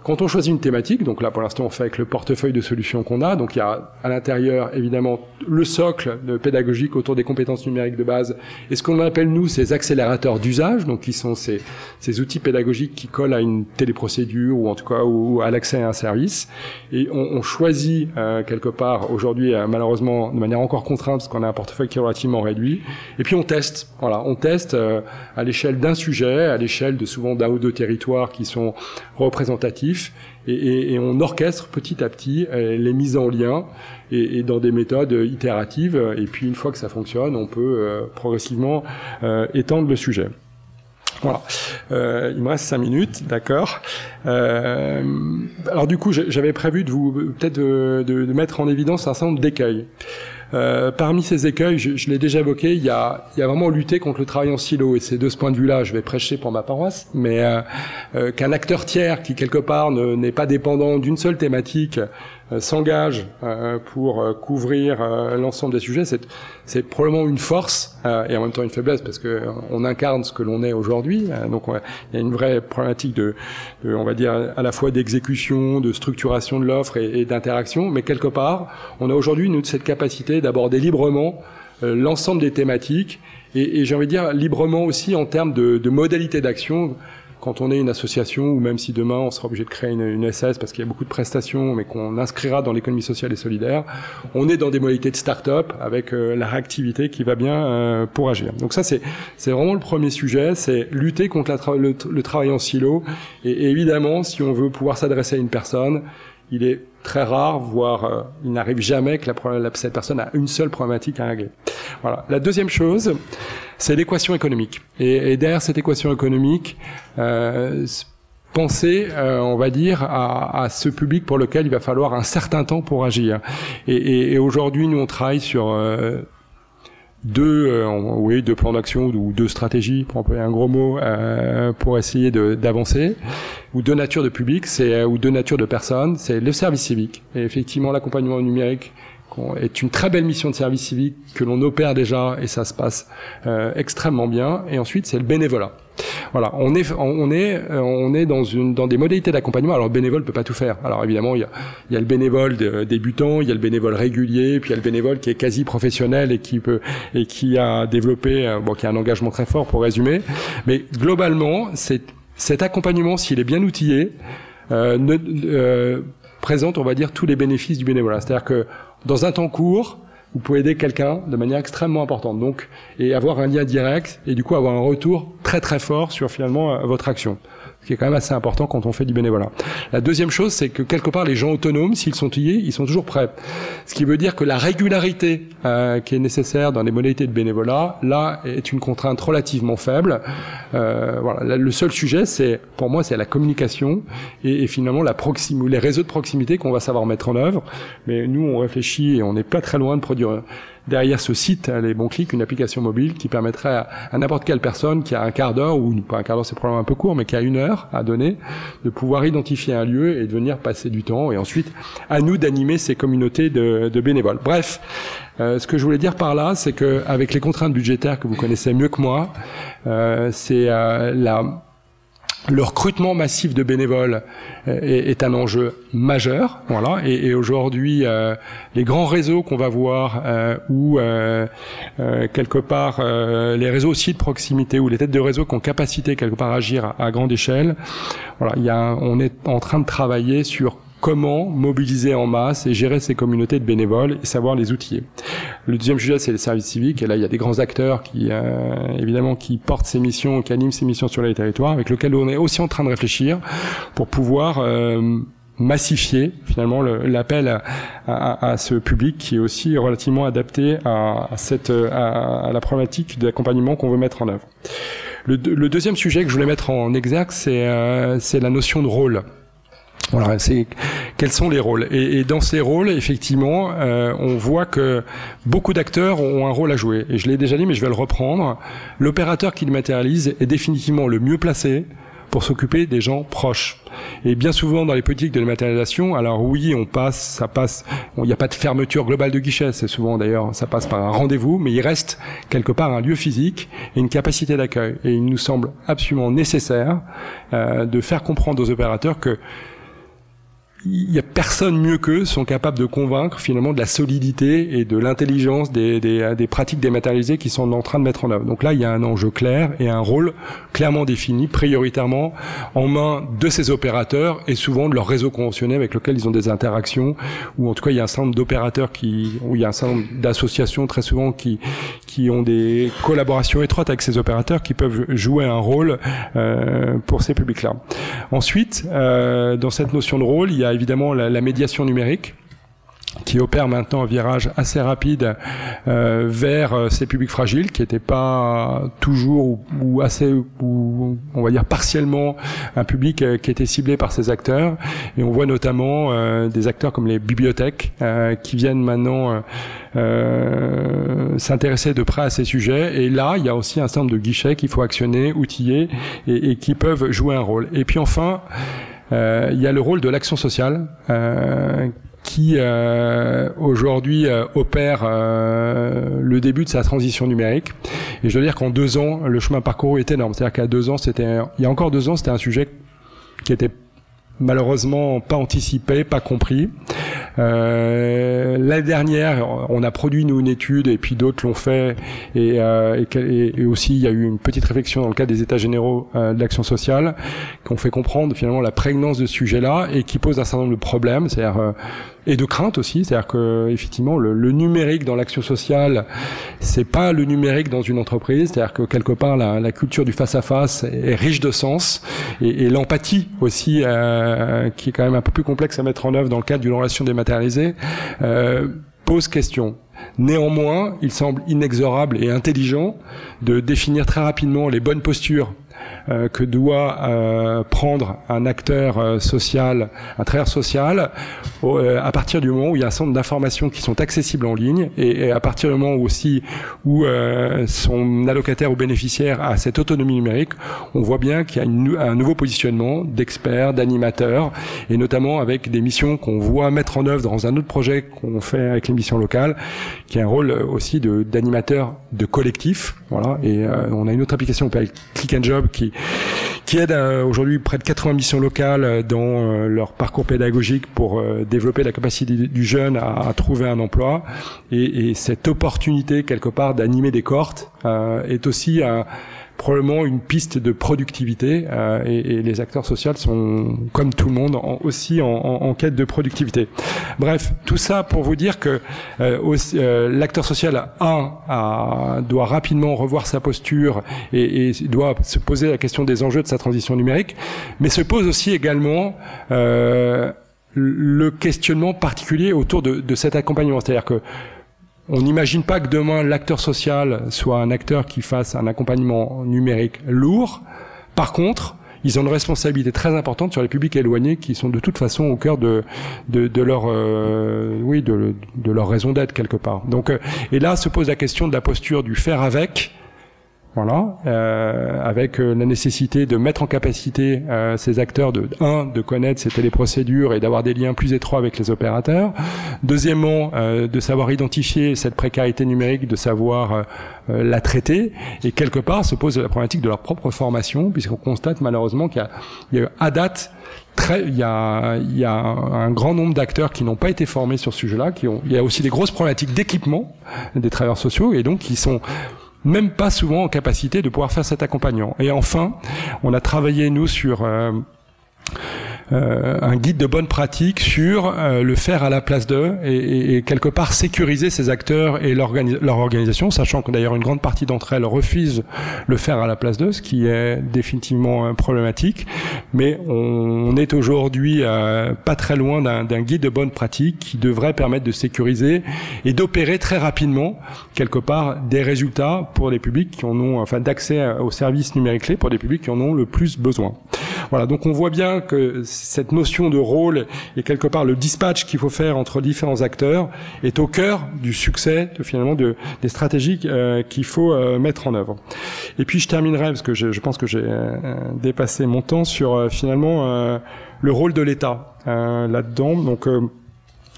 quand on choisit une thématique, donc là pour l'instant on fait avec le portefeuille de solutions qu'on a, donc il y a à l'intérieur évidemment le socle pédagogique autour des compétences numériques de base, et ce qu'on appelle nous ces accélérateurs d'usage, donc qui sont ces, ces outils pédagogiques qui collent à une téléprocédure ou en tout cas ou, à l'accès à un service, et on, on choisit euh, quelque part aujourd'hui euh, malheureusement de manière encore contrainte parce qu'on a un portefeuille qui est relativement réduit, et puis on teste, voilà, on teste euh, à l'échelle d'un sujet, à l'échelle de souvent d'un ou deux territoires qui sont représentatifs et, on orchestre petit à petit euh, les mises en lien et, dans des méthodes itératives. Et puis une fois que ça fonctionne, on peut euh, progressivement euh, étendre le sujet. Voilà. il me reste cinq minutes, d'accord. alors du coup, j'avais prévu de vous peut-être de, mettre en évidence un certain nombre d'écueils. Euh, parmi ces écueils, je, je l'ai déjà évoqué, il y, a, y a vraiment lutter contre le travail en silo. Et c'est de ce point de vue-là, je vais prêcher pour ma paroisse, mais euh, euh, qu'un acteur tiers qui quelque part n'est pas dépendant d'une seule thématique s'engage euh, pour euh, couvrir l'ensemble des sujets, c'est probablement une force et en même temps une faiblesse parce que on incarne ce que l'on est aujourd'hui. donc il y a une vraie problématique de, on va dire à la fois d'exécution, de structuration de l'offre et, d'interaction, mais quelque part, on a aujourd'hui cette capacité d'aborder librement l'ensemble des thématiques et, et j'ai envie de dire librement aussi en termes de, de modalités d'action quand on est une association ou même si demain on sera obligé de créer une, SS parce qu'il y a beaucoup de prestations mais qu'on inscrira dans l'économie sociale et solidaire, on est dans des modalités de start-up avec euh, la réactivité qui va bien euh, pour agir. Donc ça c'est c'est vraiment le premier sujet, c'est lutter contre le, travail en silo et, évidemment si on veut pouvoir s'adresser à une personne, il est très rare, voire euh, il n'arrive jamais que la, cette personne a une seule problématique à régler. Voilà. La deuxième chose, c'est l'équation économique. Et, et, derrière cette équation économique, euh, penser, euh, on va dire, à, à, ce public pour lequel il va falloir un certain temps pour agir. Et, et, et aujourd'hui, nous, on travaille sur euh, deux, euh, oui, deux plans d'action ou deux stratégies, pour employer un gros mot, euh, pour essayer d'avancer, ou deux natures de public, c'est ou deux natures de personnes. C'est le service civique et effectivement l'accompagnement numérique est une très belle mission de service civique que l'on opère déjà et ça se passe euh, extrêmement bien. Et ensuite, c'est le bénévolat. Voilà, on est on est euh, on est dans une dans des modalités d'accompagnement. Alors le bénévole peut pas tout faire. Alors évidemment, il y a, il y a le bénévole débutant, il y a le bénévole régulier, puis il y a le bénévole qui est quasi professionnel et qui peut et qui a développé euh, bon qui a un engagement très fort pour résumer. Mais globalement, c'est cet accompagnement s'il est bien outillé euh, euh, présente, on va dire, tous les bénéfices du bénévolat. C'est-à-dire que dans un temps court, vous pouvez aider quelqu'un de manière extrêmement importante. Donc, et avoir un lien direct et du coup avoir un retour très très fort sur finalement euh, votre action qui est quand même assez important quand on fait du bénévolat. La deuxième chose, c'est que quelque part, les gens autonomes, s'ils sont liés, ils sont toujours prêts. Ce qui veut dire que la régularité euh, qui est nécessaire dans les modalités de bénévolat, là, est une contrainte relativement faible. Euh, voilà. Le seul sujet, c'est, pour moi, c'est la communication et, et finalement la proximité, les réseaux de proximité qu'on va savoir mettre en œuvre. Mais nous, on réfléchit et on n'est pas très loin de produire derrière ce site, les bons clics, une application mobile qui permettrait à, n'importe quelle personne qui a un quart d'heure, ou pas un quart d'heure, c'est probablement un peu court, mais qui a une heure à donner, de pouvoir identifier un lieu et de venir passer du temps, et ensuite à nous d'animer ces communautés de, bénévoles. Bref, euh, ce que je voulais dire par là, c'est que avec les contraintes budgétaires que vous connaissez mieux que moi, euh, c'est euh, la le recrutement massif de bénévoles euh, est, un enjeu majeur, voilà. Et, aujourd'hui, euh, les grands réseaux qu'on va voir, euh, ou quelque part les réseaux aussi de proximité, ou les têtes de réseau qui ont capacité quelque part à agir à, à grande échelle, voilà. Il y a, on est en train de travailler sur comment mobiliser en masse et gérer ces communautés de bénévoles et savoir les outiller. Le deuxième sujet, c'est les services civiques. Et là, il y a des grands acteurs qui, euh, évidemment, qui portent ces missions, qui animent ces missions sur les territoires, avec lesquels on est aussi en train de réfléchir pour pouvoir euh, massifier finalement l'appel à, ce public qui est aussi relativement adapté à, cette à, la problématique d'accompagnement qu'on veut mettre en œuvre. Le, deuxième sujet que je voulais mettre en exergue, c'est euh, la notion de rôle. Voilà, c'est quels sont les rôles? Et, dans ces rôles, effectivement, euh, on voit que beaucoup d'acteurs ont un rôle à jouer. Et je l'ai déjà dit, mais je vais le reprendre. L'opérateur qui le matérialise est définitivement le mieux placé pour s'occuper des gens proches. Et bien souvent dans les politiques de dématérialisation, alors oui, on passe, ça passe, il n'y a pas de fermeture globale de guichet, c'est souvent d'ailleurs, ça passe par un rendez-vous, mais il reste quelque part un lieu physique et une capacité d'accueil. Et il nous semble absolument nécessaire euh, de faire comprendre aux opérateurs que il y a personne mieux qu'eux sont capables de convaincre finalement de la solidité et de l'intelligence des, des, des, pratiques dématérialisées qui sont en train de mettre en œuvre. Donc là, il y a un enjeu clair et un rôle clairement défini, prioritairement en main de ces opérateurs et souvent de leur réseau conventionné avec lequel ils ont des interactions, ou en tout cas il y a un certain nombre d'opérateurs qui, ou il y a un certain nombre d'associations très souvent qui, qui ont des collaborations étroites avec ces opérateurs qui peuvent jouer un rôle euh, pour ces publics-là. Ensuite, euh, dans cette notion de rôle, il y a évidemment la, médiation numérique qui opère maintenant un virage assez rapide euh, vers euh, ces publics fragiles qui n'étaient pas toujours ou, assez ou on va dire partiellement un public euh, qui était ciblé par ces acteurs. Et on voit notamment des acteurs comme les bibliothèques qui viennent maintenant s'intéresser de près à ces sujets. Et là il y a aussi un certain nombre de guichets qu'il faut actionner outiller et, qui peuvent jouer un rôle. Et puis enfin il y a le rôle de l'action sociale euh, qui euh, aujourd'hui euh, opère euh, le début de sa transition numérique. Et je dois dire qu'en deux ans, le chemin parcouru est énorme. C'est-à-dire qu'à deux ans, c'était, il y a encore deux ans, c'était un sujet qui était malheureusement pas anticipé, pas compris. Euh, L'année dernière, on a produit nous une étude et puis d'autres l'ont fait et, euh, et, aussi il y a eu une petite réflexion dans le cadre des États généraux euh, de l'action sociale qui ont fait comprendre finalement la prégnance de ce sujet-là et qui pose un certain nombre de problèmes, c'est-à-dire euh, et de crainte aussi, c'est-à-dire que effectivement le, le numérique dans l'action sociale, c'est pas le numérique dans une entreprise, c'est-à-dire que quelque part la, la culture du face à face est riche de sens et, et l'empathie aussi, euh, qui est quand même un peu plus complexe à mettre en œuvre dans le cadre d'une relation dématérialisée, euh, pose question. Néanmoins, il semble inexorable et intelligent de définir très rapidement les bonnes postures euh, que doit euh, prendre un acteur euh, social, un travailleur social, à partir du moment où il y a un nombre d'informations qui sont accessibles en ligne et, à partir du moment aussi où son allocataire ou bénéficiaire a cette autonomie numérique, on voit bien qu'il y a un nouveau positionnement d'experts, d'animateurs et notamment avec des missions qu'on voit mettre en œuvre dans un autre projet qu'on fait avec les missions locales, qui est un rôle aussi d'animateur de, collectif. Voilà, et on a une autre application qui s'appelle Click and Job qui qui aide euh, aujourd'hui près de 80 missions locales euh, dans euh, leur parcours pédagogique pour développer la capacité du jeune à, trouver un emploi. Et, et, cette opportunité quelque part d'animer des cohortes est aussi un probablement une piste de productivité euh, et, et, les acteurs sociaux sont comme tout le monde en, aussi en, en, quête de productivité. Bref, tout ça pour vous dire que euh, euh, l'acteur social un a, doit rapidement revoir sa posture et, et, doit se poser la question des enjeux de sa transition numérique, mais se pose aussi également euh, le questionnement particulier autour de, de cet accompagnement, c'est-à-dire que on n'imagine pas que demain l'acteur social soit un acteur qui fasse un accompagnement numérique lourd. Par contre, ils ont une responsabilité très importante sur les publics éloignés qui sont de toute façon au cœur de de, leur euh, oui de, de, leur raison d'être quelque part. Donc euh, et là se pose la question de la posture du faire avec voilà, euh, avec euh, la nécessité de mettre en capacité euh, ces acteurs de un de connaître ces téléprocédures et d'avoir des liens plus étroits avec les opérateurs. Deuxièmement, euh, de savoir identifier cette précarité numérique, de savoir euh, euh, la traiter. Et quelque part, se pose la problématique de leur propre formation, puisqu'on constate malheureusement qu'il y, y, a à date Très, il, y a, il y a un grand nombre d'acteurs qui n'ont pas été formés sur ce sujet-là. Qui ont, il y a aussi des grosses problématiques d'équipement des travailleurs sociaux et donc qui sont même pas souvent en capacité de pouvoir faire cet accompagnement. Et enfin, on a travaillé nous sur euh, euh, un guide de bonne pratique sur euh, le faire à la place d'eux et, et, quelque part sécuriser ces acteurs et leur organisation, sachant que d'ailleurs une grande partie d'entre elles refusent le faire à la place d'eux, ce qui est définitivement problématique. Mais on, est aujourd'hui pas très loin d'un guide de bonne pratique qui devrait permettre de sécuriser et d'opérer très rapidement quelque part des résultats pour les publics qui en ont, enfin d'accès aux services numériques clés pour des publics qui en ont le plus besoin. Voilà, donc on voit bien que cette notion de rôle et quelque part le dispatch qu'il faut faire entre différents acteurs est au cœur du succès de, finalement de, des stratégies euh, qu'il faut euh, mettre en œuvre. Et puis je terminerai parce que je, pense que j'ai euh, dépassé mon temps sur finalement le rôle de l'État là-dedans. Donc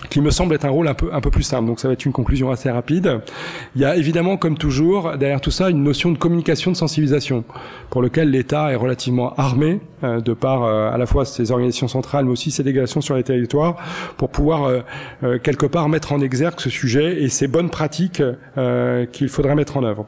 qui me semble être un rôle un peu, un peu plus simple. Donc ça va être une conclusion assez rapide. Il y a évidemment, comme toujours, derrière tout ça, une notion de communication, de sensibilisation, pour lequel l'État est relativement armé, de par euh, à la fois ses organisations centrales, mais aussi ses délégations sur les territoires, pour pouvoir euh, quelque part mettre en exergue ce sujet et ces bonnes pratiques qu'il faudrait mettre en œuvre.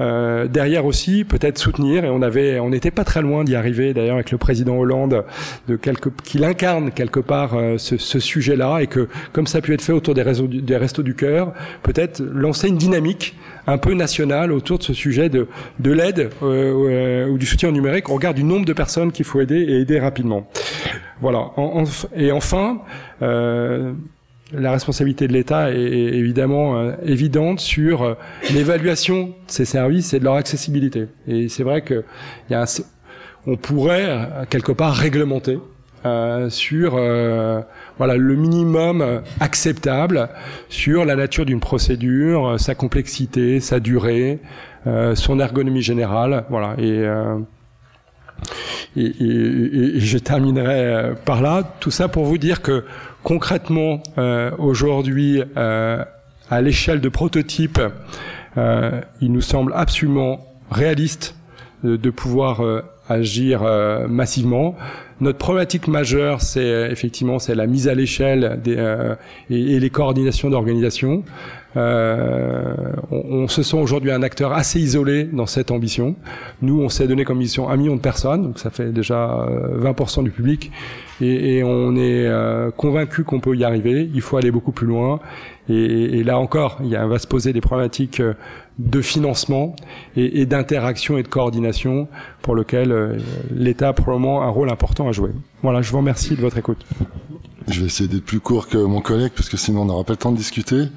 Euh, derrière aussi, peut-être soutenir, et on avait, on n'était pas très loin d'y arriver d'ailleurs avec le président Hollande, de quelque, qu'il incarne quelque part euh, ce, ce sujet-là, et que comme ça a pu être fait autour des, réseaux, des restos du cœur, peut-être lancer une dynamique un peu nationale autour de ce sujet de, de l'aide euh, ou du soutien numérique On regarde du nombre de personnes qu'il faut aider et aider rapidement. Voilà. Et enfin. Euh, la responsabilité de l'État est, évidemment euh, évidente sur euh, l'évaluation de ces services et de leur accessibilité. Et c'est vrai que y a on pourrait quelque part réglementer sur voilà le minimum acceptable sur la nature d'une procédure, sa complexité, sa durée, son ergonomie générale, voilà et et, je terminerai par là. Tout ça pour vous dire que concrètement, euh, aujourd'hui, euh, à l'échelle de prototype, euh, il nous semble absolument réaliste de, pouvoir agir massivement. Notre problématique majeure, c'est effectivement c'est la mise à l'échelle et, et, les coordinations d'organisation. Euh, on, se sent aujourd'hui un acteur assez isolé dans cette ambition. Nous, on s'est donné comme mission un million de personnes, donc ça fait déjà 20% du public et, on est euh, convaincu qu'on peut y arriver. Il faut aller beaucoup plus loin. Et, là encore, il va se poser des problématiques euh, de financement et, d'interaction et de coordination pour lequel euh, l'État a probablement un rôle important à jouer. Voilà, je vous remercie de votre écoute. Je vais essayer d'être plus court que mon collègue parce que sinon on n'aura pas le temps de discuter.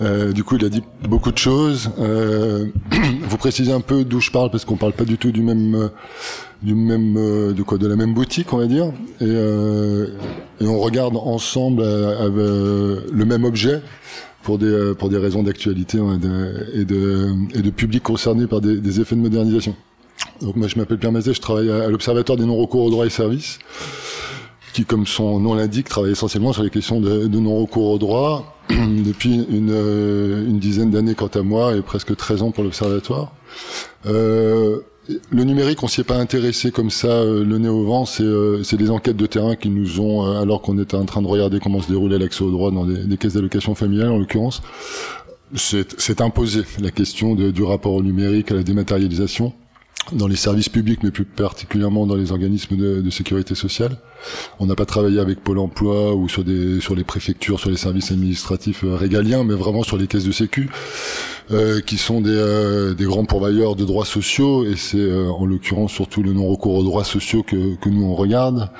du coup, il a dit beaucoup de choses. vous précisez un peu d'où je parle parce qu'on parle pas du tout du même du même euh, de quoi de la même boutique on va dire et, euh, et on regarde ensemble euh, le même objet pour des pour des raisons d'actualité et de et de public concerné par des, des effets de modernisation. Donc moi je m'appelle Pierre Mazet, je travaille à, l'Observatoire des non-recours aux droits et services qui, comme son nom l'indique, travaille essentiellement sur les questions de, non-recours aux droits depuis une, une dizaine d'années quant à moi et presque 13 ans pour l'Observatoire. Euh, le numérique, on s'y est pas intéressé comme ça, euh, le nez au vent. C'est euh, des enquêtes de terrain qui nous ont, euh, alors qu'on était en train de regarder comment se déroulait l'accès au droit dans des, caisses d'allocation familiale, en l'occurrence, c'est imposé la question du rapport au numérique, à la dématérialisation dans les services publics, mais plus particulièrement dans les organismes de, de sécurité sociale. On n'a pas travaillé avec Pôle Emploi ou sur des sur les préfectures, sur les services administratifs régaliens, mais vraiment sur les caisses de sécu. Euh, qui sont des, euh, des, grands pourvoyeurs de droits sociaux, et c'est euh, en l'occurrence surtout le non-recours aux droits sociaux que, que nous on regarde.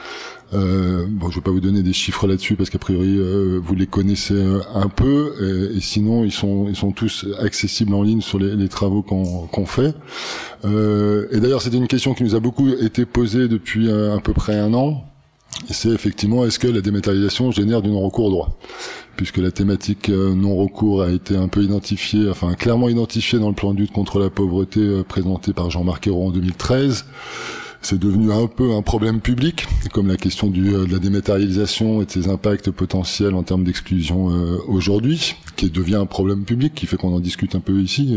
Euh, bon, je vais pas vous donner des chiffres là-dessus parce qu'a priori vous les connaissez un peu, et, sinon ils sont ils sont tous accessibles en ligne sur les, les travaux qu'on fait. et d'ailleurs, c'était une question qui nous a beaucoup été posée depuis à peu près un an. C'est effectivement est-ce que la dématérialisation génère du non-recours au droit? Puisque la thématique euh, non-recours a été un peu identifiée, enfin clairement identifiée dans le plan de lutte contre la pauvreté euh, présenté par Jean-Marc Ayrault en 2013 c'est devenu un peu un problème public, comme la question du, euh, de la dématérialisation et de ses impacts potentiels en termes d'exclusion aujourd'hui, qui devient un problème public, qui fait qu'on en discute un peu ici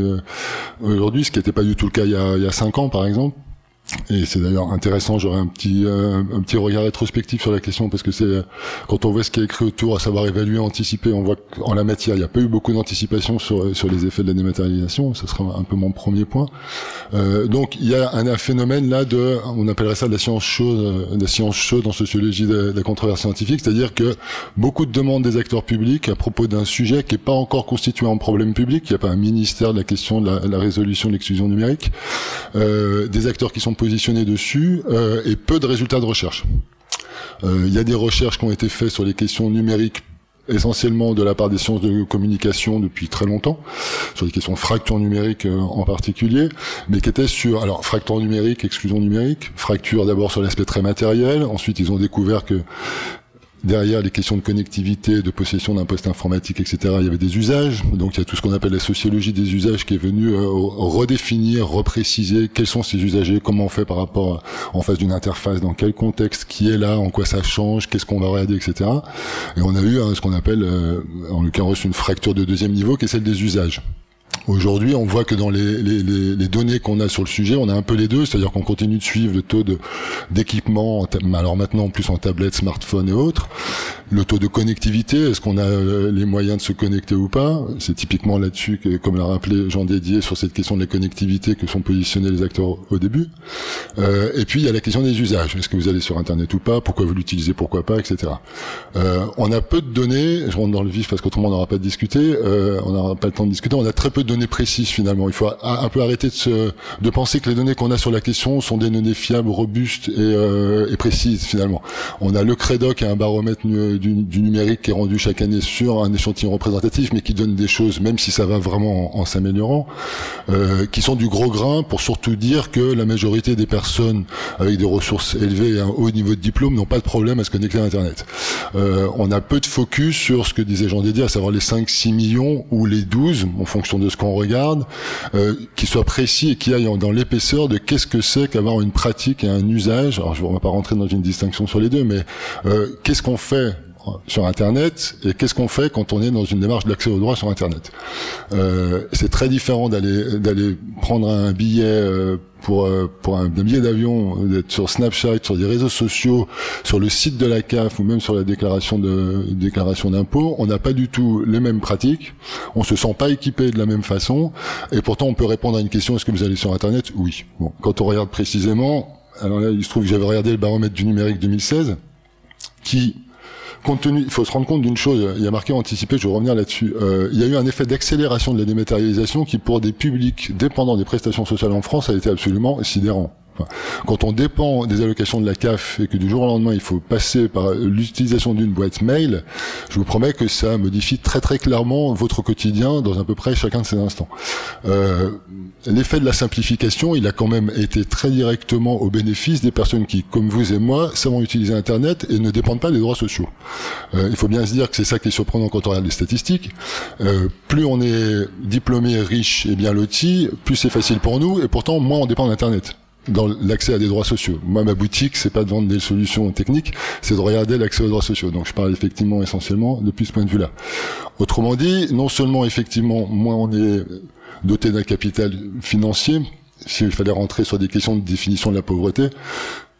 aujourd'hui, ce qui n'était pas du tout le cas il y a, il y a cinq ans par exemple. Et c'est d'ailleurs intéressant, j'aurais un petit euh, un petit regard rétrospectif sur la question parce que c'est quand on voit ce qui est écrit autour, à savoir évaluer, anticiper, on voit qu'en la matière, il n'y a pas eu beaucoup d'anticipation sur sur les effets de la dématérialisation. Ce sera un peu mon premier point. Euh, donc il y a un, phénomène là de, on appellerait ça de la science chaude, euh, de la science chaude en sociologie de, de la controverse scientifique, c'est-à-dire que beaucoup de demandes des acteurs publics à propos d'un sujet qui n'est pas encore constitué en problème public, il n'y a pas un ministère de la question de la, la résolution de l'exclusion numérique, euh, des acteurs qui sont positionner dessus euh, et peu de résultats de recherche. Euh, il y a des recherches qui ont été faites sur les questions numériques essentiellement de la part des sciences de communication depuis très longtemps, sur les questions de fracture numérique euh, en particulier, mais qui étaient sur, alors fracture numérique, exclusion numérique, fracture d'abord sur l'aspect très matériel, ensuite ils ont découvert que Derrière les questions de connectivité, de possession d'un poste informatique, etc., il y avait des usages. Donc il y a tout ce qu'on appelle la sociologie des usages qui est venu euh, redéfinir, repréciser quels sont ces usagers, comment on fait par rapport en face d'une interface, dans quel contexte, qui est là, en quoi ça change, qu'est-ce qu'on va regarder, etc. Et on a eu hein, ce qu'on appelle, euh, en l'occurrence, une fracture de deuxième niveau qui est celle des usages. Aujourd'hui, on voit que dans les, les, les données qu'on a sur le sujet, on a un peu les deux, c'est-à-dire qu'on continue de suivre le taux d'équipement, alors maintenant en plus en tablette, smartphone et autres, le taux de connectivité, est-ce qu'on a euh, les moyens de se connecter ou pas? C'est typiquement là-dessus que, comme l'a rappelé Jean Dédier, sur cette question de la connectivité que sont positionnés les acteurs au début. Euh, et puis il y a la question des usages. Est-ce que vous allez sur Internet ou pas? Pourquoi vous l'utilisez? Pourquoi pas? Etc. Euh, on a peu de données. Je rentre dans le vif parce qu'autrement on n'aura pas de discuter. Euh, on n'aura pas le temps de discuter. On a très peu de données précises finalement. Il faut un peu arrêter de, se, de penser que les données qu'on a sur la question sont des données fiables, robustes et, euh, et précises finalement. On a le Credoc un baromètre du, numérique qui est rendu chaque année sur un échantillon représentatif, mais qui donne des choses, même si ça va vraiment en, s'améliorant, euh, qui sont du gros grain pour surtout dire que la majorité des personnes avec des ressources élevées et un haut niveau de diplôme n'ont pas de problème à se connecter à Internet. Euh, on a peu de focus sur ce que disait Jean Dédier, à savoir les 5-6 millions ou les 12, en fonction de ce qu'on regarde, euh, qui soient précis et qui aillent dans l'épaisseur de qu'est-ce que c'est qu'avoir une pratique et un usage. Alors je ne vais pas rentrer dans une distinction sur les deux, mais euh, qu'est-ce qu'on fait sur Internet et qu'est-ce qu'on fait quand on est dans une démarche d'accès au droit sur Internet? Euh, c'est très différent d'aller d'aller prendre un billet euh, pour euh, pour un, billet d'avion, d'être sur Snapchat, sur des réseaux sociaux, sur le site de la CAF ou même sur la déclaration de déclaration d'impôt. On n'a pas du tout les mêmes pratiques. On se sent pas équipé de la même façon et pourtant on peut répondre à une question est-ce que vous allez sur Internet? Oui. Bon, quand on regarde précisément, alors là il se trouve que j'avais regardé le baromètre du numérique 2016 qui compte tenu, il faut se rendre compte d'une chose, il y a marqué anticipé, je vais revenir là-dessus. Euh, il y a eu un effet d'accélération de la dématérialisation qui, pour des publics dépendants des prestations sociales en France, a été absolument sidérant. Quand on dépend des allocations de la CAF et que du jour au lendemain il faut passer par l'utilisation d'une boîte mail, je vous promets que ça modifie très très clairement votre quotidien dans à peu près chacun de ces instants. Euh, L'effet de la simplification, il a quand même été très directement au bénéfice des personnes qui, comme vous et moi, savent utiliser Internet et ne dépendent pas des droits sociaux. Euh, il faut bien se dire que c'est ça qui est surprenant quand on regarde les statistiques. Euh, plus on est diplômé, riche et bien loti, plus c'est facile pour nous et pourtant moins on dépend d'Internet dans l'accès à des droits sociaux. Moi, ma boutique, c'est pas de vendre des solutions techniques, c'est de regarder l'accès aux droits sociaux. Donc, je parle effectivement essentiellement depuis ce point de vue-là. Autrement dit, non seulement effectivement, moins on est doté d'un capital financier, s'il fallait rentrer sur des questions de définition de la pauvreté,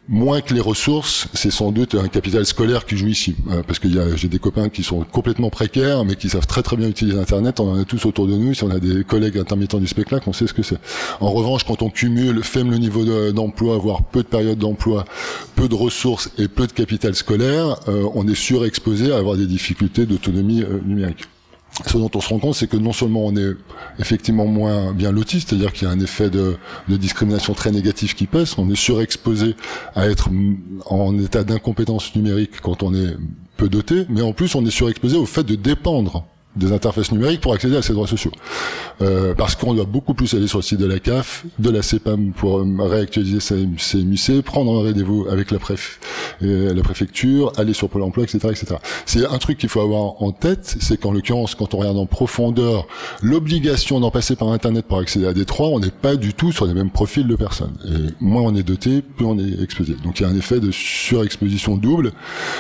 Moins que les ressources, c'est sans doute un capital scolaire qui joue ici, euh, parce que j'ai des copains qui sont complètement précaires, mais qui savent très très bien utiliser Internet. On en a tous autour de nous. Si on a des collègues intermittents du spectacle, on sait ce que c'est. En revanche, quand on cumule faible niveau d'emploi, voire peu de période d'emploi, peu de ressources et peu de capital scolaire, euh, on est surexposé à avoir des difficultés d'autonomie euh, numérique ce dont on se rend compte, c'est que non seulement on est effectivement moins bien loti, c'est-à-dire qu'il y a un effet de, de, discrimination très négatif qui pèse, on est surexposé à être en état d'incompétence numérique quand on est peu doté, mais en plus on est surexposé au fait de dépendre des interfaces numériques pour accéder à ces droits sociaux. Euh, parce qu'on doit beaucoup plus aller sur le site de la CAF, de la CEPAM pour réactualiser ses MUC, prendre un rendez-vous avec la, préf, euh, la préfecture, aller sur Pôle emploi, etc. etc. C'est un truc qu'il faut avoir en tête, c'est qu'en l'occurrence, quand on regarde en profondeur l'obligation d'en passer par Internet pour accéder à des droits, on n'est pas du tout sur les mêmes profils de personnes. Et moins on est doté, plus on est exposé. Donc il y a un effet de surexposition double,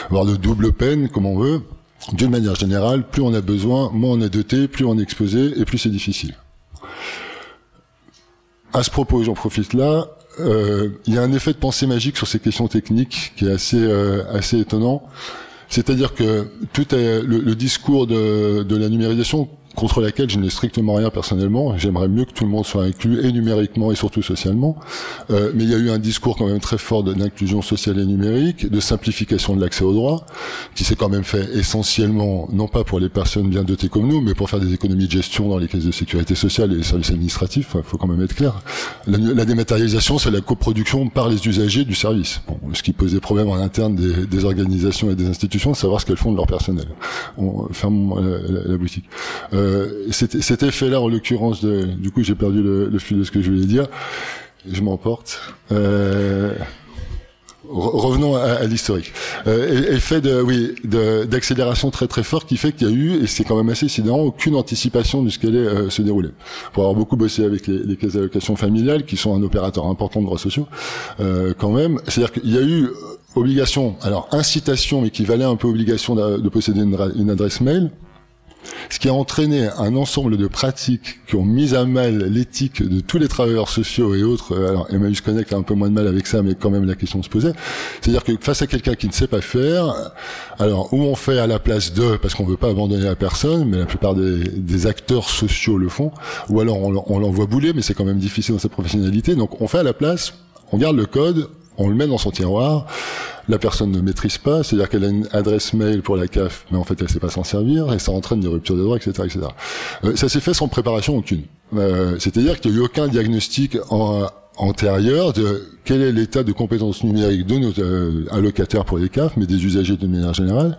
voire de double peine, comme on veut, d'une manière générale, plus on a besoin, moins on est doté, plus on est exposé et plus c'est difficile. À ce propos, j'en profite là, euh, il y a un effet de pensée magique sur ces questions techniques qui est assez euh, assez étonnant. C'est-à-dire que tout le, le discours de, de la numérisation contre laquelle je n'ai strictement rien personnellement. J'aimerais mieux que tout le monde soit inclus, et numériquement et surtout socialement. Euh, mais il y a eu un discours quand même très fort d'inclusion sociale et numérique, de simplification de l'accès aux droits, qui s'est quand même fait essentiellement, non pas pour les personnes bien dotées comme nous, mais pour faire des économies de gestion dans les caisses de sécurité sociale et les services administratifs. Il faut quand même être clair. La, dématérialisation, c'est la coproduction par les usagers du service. Bon, ce qui posait problème en interne des, des, organisations et des institutions, de savoir ce qu'elles font de leur personnel. On ferme la, la, la boutique. Euh, euh, cet effet-là, en l'occurrence, du coup, j'ai perdu le, le, fil de ce que je voulais dire. Je m'emporte. Euh, revenons à, à l'historique. Euh, effet de, oui, d'accélération très très fort qui fait qu'il y a eu, et c'est quand même assez sidérant, aucune anticipation de ce qui allait euh, se dérouler. Pour avoir beaucoup bossé avec les, les caisses d'allocation familiale, qui sont un opérateur important de droits sociaux, euh, quand même, c'est-à-dire qu'il y a eu obligation, alors incitation, mais qui valait un peu obligation de, de posséder une, une adresse mail, ce qui a entraîné un ensemble de pratiques qui ont mis à mal l'éthique de tous les travailleurs sociaux et autres. Alors Emmaüs Connect a un peu moins de mal avec ça, mais quand même la question se posait. C'est-à-dire que face à quelqu'un qui ne sait pas faire, alors où on fait à la place de, parce qu'on veut pas abandonner la personne, mais la plupart des, des acteurs sociaux le font, ou alors on, on l'envoie bouler, mais c'est quand même difficile dans sa professionnalité. Donc on fait à la place, on garde le code, on le met dans son tiroir la personne ne maîtrise pas, c'est-à-dire qu'elle a une adresse mail pour la CAF, mais en fait elle sait pas s'en servir, et ça entraîne des ruptures de droits, etc. etc. Euh, ça s'est fait sans préparation aucune. Euh, c'est-à-dire qu'il n'y a eu aucun diagnostic en, antérieur de quel est l'état de compétences numériques de nos euh, allocataires pour les CAF, mais des usagers de manière générale.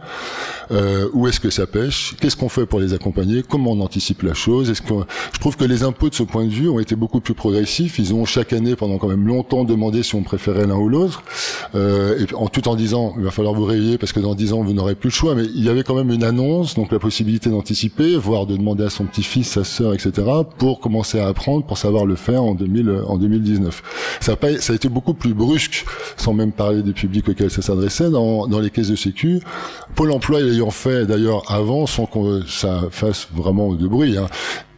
Euh, où est-ce que ça pêche Qu'est-ce qu'on fait pour les accompagner Comment on anticipe la chose Est-ce que je trouve que les impôts de ce point de vue ont été beaucoup plus progressifs. Ils ont chaque année, pendant quand même longtemps, demandé si on préférait l'un ou l'autre, euh, tout en disant il va falloir vous réveiller parce que dans dix ans vous n'aurez plus le choix. Mais il y avait quand même une annonce, donc la possibilité d'anticiper, voire de demander à son petit-fils, sa sœur, etc., pour commencer à apprendre, pour savoir le faire en 2000, en 2019. Ça a, pas, ça a été beaucoup plus brusque, sans même parler des publics auxquels ça s'adressait, dans, dans les caisses de sécu. Pôle emploi l'ayant fait d'ailleurs avant, sans que ça fasse vraiment de bruit. Hein.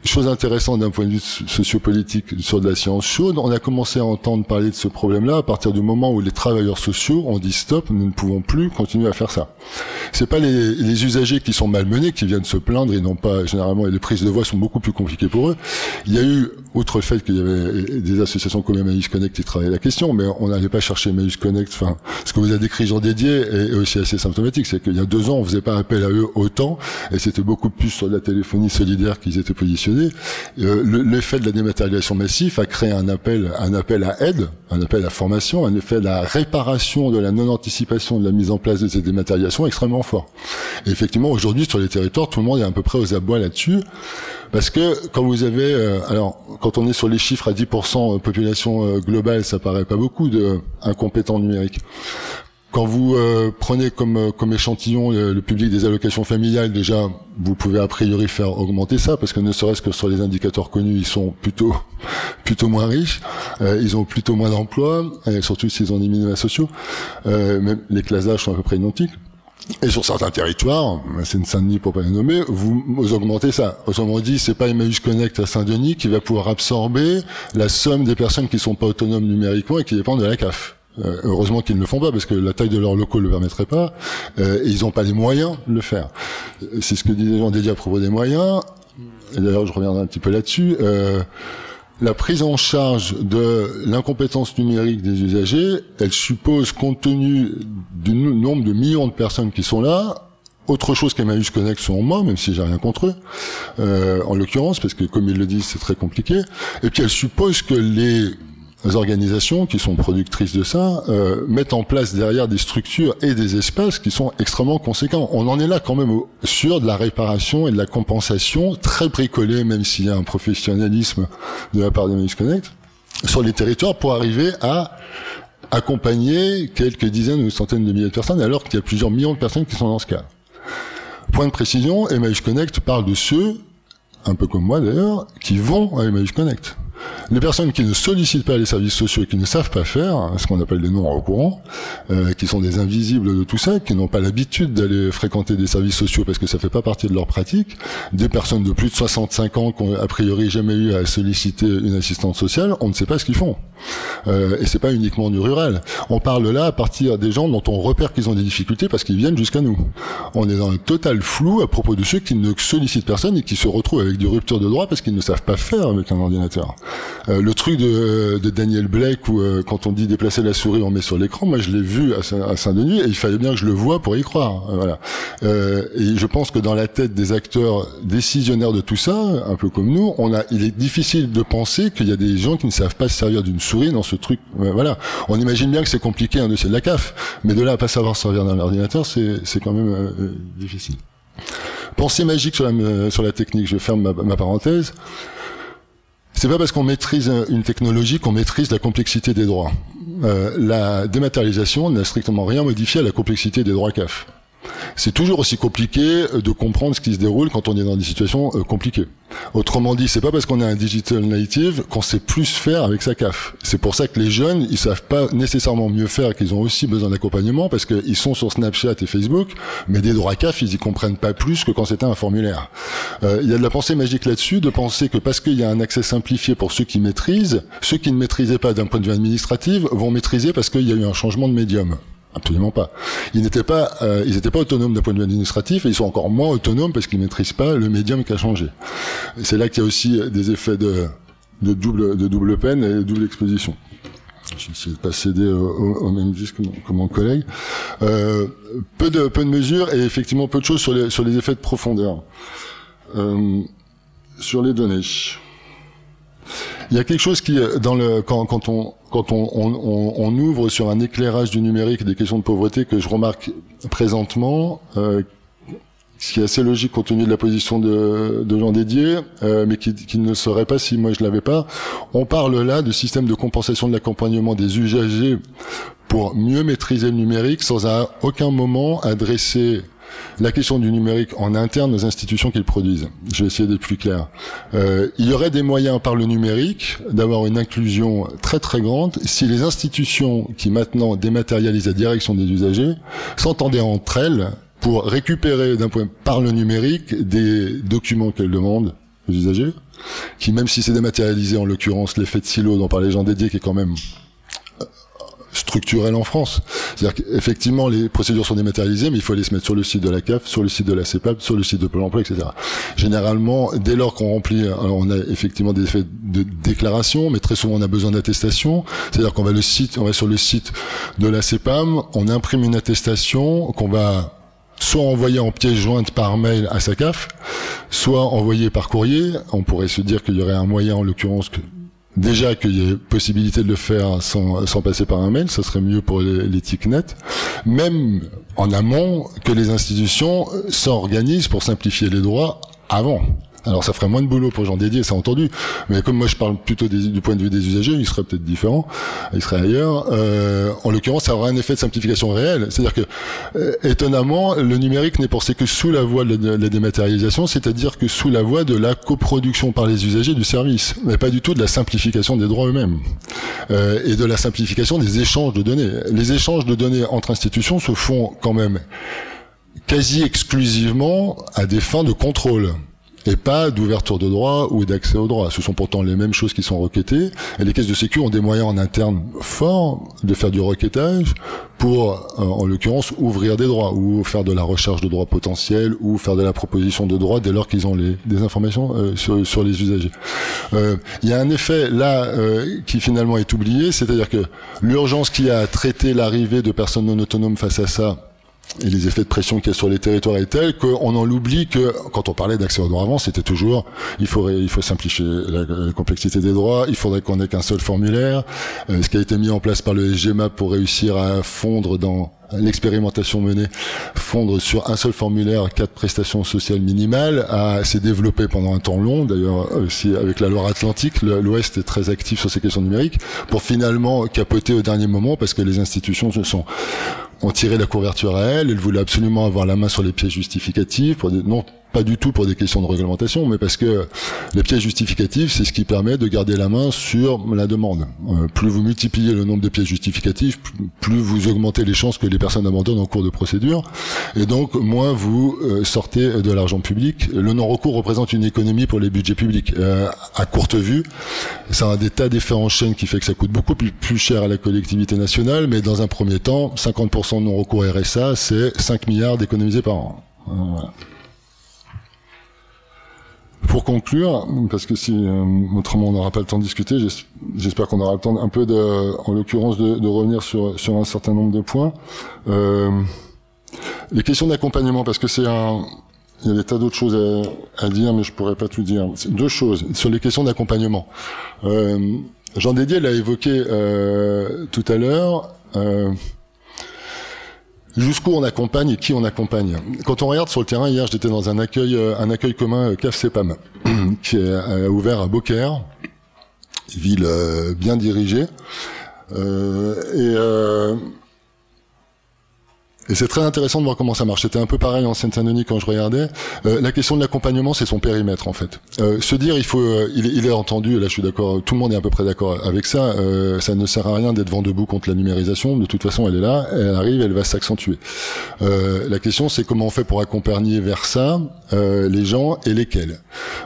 Chose intéressante d'un point de vue sociopolitique sur de la science chaude, on a commencé à entendre parler de ce problème-là à partir du moment où les travailleurs sociaux ont dit stop, nous ne pouvons plus continuer à faire ça. C'est pas les, les, usagers qui sont malmenés qui viennent se plaindre et non pas généralement les prises de voix sont beaucoup plus compliquées pour eux. Il y a eu, outre le fait qu'il y avait des associations comme Emmaüs Connect qui travaillaient la question, mais on n'allait pas chercher Emmaüs Connect. Enfin, ce que vous avez décrit Jean Dédié est aussi assez symptomatique, c'est qu'il y a deux ans on faisait pas appel à eux autant et c'était beaucoup plus sur la téléphonie solidaire qu'ils étaient positionnés euh, l'effet de la dématérialisation massive a créé un appel, un appel à aide, un appel à formation, un effet de la réparation de la non-anticipation de la mise en place de ces dématérialisations extrêmement fort. Et effectivement, aujourd'hui, sur les territoires, tout le monde est à peu près aux abois là-dessus, parce que quand vous avez, euh, alors, quand on est sur les chiffres à 10% population euh, globale, ça paraît pas beaucoup de incompétents numériques. Quand vous euh, prenez comme, euh, comme échantillon le, le, public des allocations familiales, déjà, vous pouvez a priori faire augmenter ça, parce que ne serait-ce que sur les indicateurs connus, ils sont plutôt plutôt moins riches, euh, ils ont plutôt moins d'emplois, surtout s'ils ont des minima sociaux. Euh, même les classes d'âge sont à peu près identiques. Et sur certains territoires, c'est une Saint-Denis pour pas les nommer, vous, augmentez ça. Autrement dit, c'est pas Emmaüs Connect à Saint-Denis qui va pouvoir absorber la somme des personnes qui sont pas autonomes numériquement et qui dépendent de la CAF. Euh, heureusement qu'ils ne le font pas parce que la taille de leurs locaux ne le permettrait pas euh, et ils n'ont pas les moyens de le faire. C'est ce que disait Jean Dédié à propos des moyens. D'ailleurs, je reviendrai un petit peu là-dessus. Euh, la prise en charge de l'incompétence numérique des usagers, elle suppose, compte tenu du nombre de millions de personnes qui sont là, autre chose qu'Emmaüs Connect selon moi, même si j'ai rien contre eux, euh, en l'occurrence, parce que comme ils le disent, c'est très compliqué. Et puis elle suppose que les organisations qui sont productrices de ça euh, mettent en place derrière des structures et des espaces qui sont extrêmement conséquents. On en est là quand même sur de la réparation et de la compensation très bricolée, même s'il y a un professionnalisme de la part de Connect, sur les territoires pour arriver à accompagner quelques dizaines ou centaines de milliers de personnes alors qu'il y a plusieurs millions de personnes qui sont dans ce cas. Point de précision, Emmaüs Connect parle de ceux, un peu comme moi d'ailleurs, qui vont à Emmaüs Connect. Les personnes qui ne sollicitent pas les services sociaux et qui ne savent pas faire, ce qu'on appelle des non au courant, euh, qui sont des invisibles de tout ça, qui n'ont pas l'habitude d'aller fréquenter des services sociaux parce que ça fait pas partie de leur pratique, des personnes de plus de 65 ans qui ont a priori jamais eu à solliciter une assistante sociale, on ne sait pas ce qu'ils font. Euh, et c'est pas uniquement du rural. On parle là à partir des gens dont on repère qu'ils ont des difficultés parce qu'ils viennent jusqu'à nous. On est dans un total flou à propos de ceux qui ne sollicitent personne et qui se retrouvent avec des ruptures de droit parce qu'ils ne savent pas faire avec un ordinateur. Euh, le truc de, de, Daniel Blake où euh, quand on dit déplacer la souris on met sur l'écran, moi je l'ai vu à Saint-Denis et il fallait bien que je le vois pour y croire. Euh. Euh, et je pense que dans la tête des acteurs décisionnaires de tout ça, un peu comme nous, on a, il est difficile de penser qu'il y a des gens qui ne savent pas se servir d'une souris dans ce truc. voilà. On imagine bien que c'est compliqué un dossier de la CAF, mais de là à pas savoir servir d'un ordinateur, c'est quand même difficile. Pensée magique sur la, sur la technique, je ferme ma parenthèse. C'est pas parce qu'on maîtrise une technologie qu'on maîtrise la complexité des droits. Euh, la dématérialisation n'a strictement rien modifié à la complexité des droits CAF c'est toujours aussi compliqué euh, de comprendre ce qui se déroule quand on est dans des situations euh, compliquées. Autrement dit, c'est pas parce qu'on est un digital native qu'on sait plus faire avec sa CAF. C'est pour ça que les jeunes, ils savent pas nécessairement mieux faire, qu'ils ont aussi besoin d'accompagnement parce qu'ils sont sur Snapchat et Facebook, mais des droits CAF, ils y comprennent pas plus que quand c'était un formulaire. Euh, il y a de la pensée magique là-dessus, de penser que parce qu'il y a un accès simplifié pour ceux qui maîtrisent, ceux qui ne maîtrisaient pas d'un point de vue administratif vont maîtriser parce qu'il y a eu un changement de médium. Absolument pas. Ils n'étaient pas, euh, ils n'étaient pas autonomes d'un point de vue administratif et ils sont encore moins autonomes parce qu'ils maîtrisent pas le médium qui a changé. C'est là qu'il y a aussi des effets de, de double, de double peine et de double exposition. Je vais essayer de pas céder au, même disque que mon, collègue. Euh, peu de peu de mesures et effectivement peu de choses sur les sur les effets de profondeur. Euh, sur les données. Il y a quelque chose qui, dans le, quand, quand on, quand on, on, on, ouvre sur un éclairage du numérique des questions de pauvreté que je remarque présentement, euh, ce qui est assez logique compte tenu de la position de, de Jean Dédier, euh, mais qui, qui, ne serait pas si moi je l'avais pas. On parle là de système de compensation de l'accompagnement des usagers pour mieux maîtriser le numérique sans à aucun moment adresser la question du numérique en interne aux institutions qui le produisent. Je vais essayer d'être plus clair. Euh, il y aurait des moyens par le numérique d'avoir une inclusion très très grande si les institutions qui maintenant dématérialisent la direction des usagers s'entendaient entre elles pour récupérer par le numérique des documents qu'elles demandent aux usagers, qui même si c'est dématérialisé en l'occurrence l'effet de silo dont parlait Jean Dédier qui est quand même structurel en France. C'est-à-dire qu'effectivement, les procédures sont dématérialisées, mais il faut les se mettre sur le site de la CAF, sur le site de la CEPAP, sur le site de Pôle emploi, etc. Généralement, dès lors qu'on remplit, alors on a effectivement des effets de déclaration, mais très souvent on a besoin d'attestation. C'est-à-dire qu'on va le site, on va sur le site de la CEPAM, on imprime une attestation qu'on va soit envoyer en pièce jointe par mail à sa CAF, soit envoyer par courrier. On pourrait se dire qu'il y aurait un moyen, en l'occurrence, que déjà qu'il y ait possibilité de le faire sans, sans passer par un mail, ça serait mieux pour l'éthique nette. Même en amont, que les institutions s'organisent pour simplifier les droits avant. Alors ça ferait moins de boulot pour Jean Dédier, c'est entendu. Mais comme moi je parle plutôt du point de vue des usagers, il serait peut-être différent, il serait ailleurs. Euh, en l'occurrence, ça aura un effet de simplification réel. C'est-à-dire que, euh, étonnamment, le numérique n'est pensé que sous la voie de la, dématérialisation, c'est-à-dire que sous la voie de la coproduction par les usagers du service, mais pas du tout de la simplification des droits eux-mêmes euh, et de la simplification des échanges de données. Les échanges de données entre institutions se font quand même quasi exclusivement à des fins de contrôle et pas d'ouverture de droit ou d'accès au droit. Ce sont pourtant les mêmes choses qui sont requêtées. Et les caisses de sécu ont des moyens en interne forts de faire du requêtage pour, euh, en l'occurrence, ouvrir des droits ou faire de la recherche de droits potentiels ou faire de la proposition de droits dès lors qu'ils ont les, des informations euh, sur, sur, les usagers. Euh, il y a un effet là qui finalement est oublié, c'est-à-dire que l'urgence qui a traité l'arrivée de personnes non autonomes face à ça et les effets de pression qu'il y a sur les territoires est tel qu'on en oublie que quand on parlait d'accès aux droits avant, c'était toujours il faudrait il faut simplifier la, complexité des droits, il faudrait qu'on ait qu'un seul formulaire. Euh, ce qui a été mis en place par le SGMA pour réussir à fondre dans l'expérimentation menée, fondre sur un seul formulaire quatre prestations sociales minimales, s'est développé pendant un temps long. D'ailleurs, aussi avec la Loire-Atlantique, l'Ouest est très actif sur ces questions numériques, pour finalement capoter au dernier moment parce que les institutions se sont ont tiré la couverture à elle. Elle voulait absolument avoir la main sur les pièces justificatives pour dire non, pas du tout pour des questions de réglementation, mais parce que les pièces justificatives, c'est ce qui permet de garder la main sur la demande. Euh, plus vous multipliez le nombre de pièces justificatives, plus vous augmentez les chances que les personnes abandonnent en cours de procédure, et donc moins vous euh, sortez de l'argent public. Le non-recours représente une économie pour les budgets publics. Euh, à courte vue, ça a des tas d'effets en chaîne qui fait que ça coûte beaucoup plus, cher à la collectivité nationale, mais dans un premier temps, 50% de non-recours RSA, c'est 5 milliards d'économisés par an. Voilà. Pour conclure, parce que si euh, autrement on n'aura pas le temps de discuter, j'espère qu'on aura le temps un peu de, en l'occurrence, de, de, revenir sur, sur un certain nombre de points. Euh, les questions d'accompagnement, parce que c'est un, il y a des tas d'autres choses à, à, dire, mais je pourrais pas tout dire. Deux choses sur les questions d'accompagnement. Euh, Jean Dédier l'a évoqué euh, tout à l'heure. Euh, jusqu'où on accompagne et qui on accompagne. Quand on regarde sur le terrain, hier j'étais dans un accueil, euh, un accueil commun euh, CAF CEPAM, qui est euh, ouvert à Beaucaire, ville bien dirigée. et et c'est très intéressant de voir comment ça marche. C'était un peu pareil en Seine-Saint-Denis quand je regardais. Euh, la question de l'accompagnement, c'est son périmètre en fait. Euh, se dire, il faut, euh, il, il, est entendu. Là, je suis d'accord. Tout le monde est à peu près d'accord avec ça. Euh, ça ne sert à rien d'être vent debout contre la numérisation. De toute façon, elle est là. Elle arrive, elle va s'accentuer. Euh, la question, c'est comment on fait pour accompagner vers ça les gens et lesquels.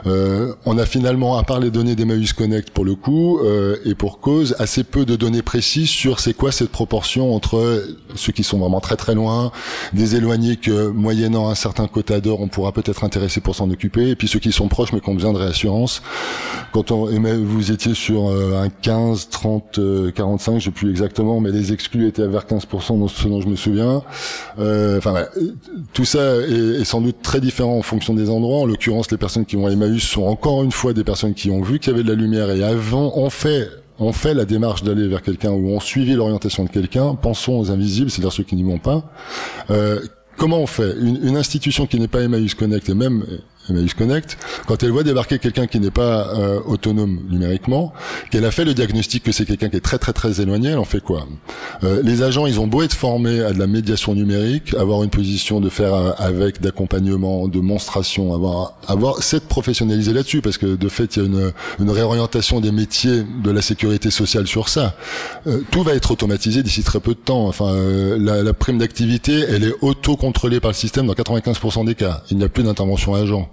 on a finalement, à part les données d'Emmaüs Connect pour le coup, et pour cause, assez peu de données précises sur c'est quoi cette proportion entre ceux qui sont vraiment très très loin des éloignés que, moyennant un certain quota d'or, on pourra peut-être intéresser pour s'en occuper, et puis ceux qui sont proches mais qui ont besoin de réassurance. Quand on, vous étiez sur euh, un 15, 30, 45, je sais plus exactement, mais les exclus étaient vers 15% dans ce dont je me souviens. Euh, enfin, tout ça est, sans doute très différent en fonction des endroits. En l'occurrence, les personnes qui vont à Emmaüs sont encore une fois des personnes qui ont vu qu'il y avait de la lumière et avant ont fait on fait la démarche d'aller vers quelqu'un ou on suivi l'orientation de quelqu'un, pensons aux invisibles, c'est-à-dire ceux qui n'y vont pas. Euh, comment on fait? Une, une, institution qui n'est pas Emmaüs Connect et même Connect, quand elle voit débarquer quelqu'un qui n'est pas euh, autonome numériquement, qu'elle a fait le diagnostic que c'est quelqu'un qui est très très très éloigné, elle en fait quoi? Euh, Les agents, ils ont beau être formés à de la médiation numérique, avoir une position de faire euh, avec d'accompagnement, de monstration, avoir avoir s'être professionnalisé là-dessus, parce que de fait, il y a une, une réorientation des métiers de la sécurité sociale sur ça. Euh, tout va être automatisé d'ici très peu de temps. Enfin, euh, la, la prime d'activité, elle est auto-contrôlée par le système dans 95% des cas. Il n'y a plus d'intervention agent.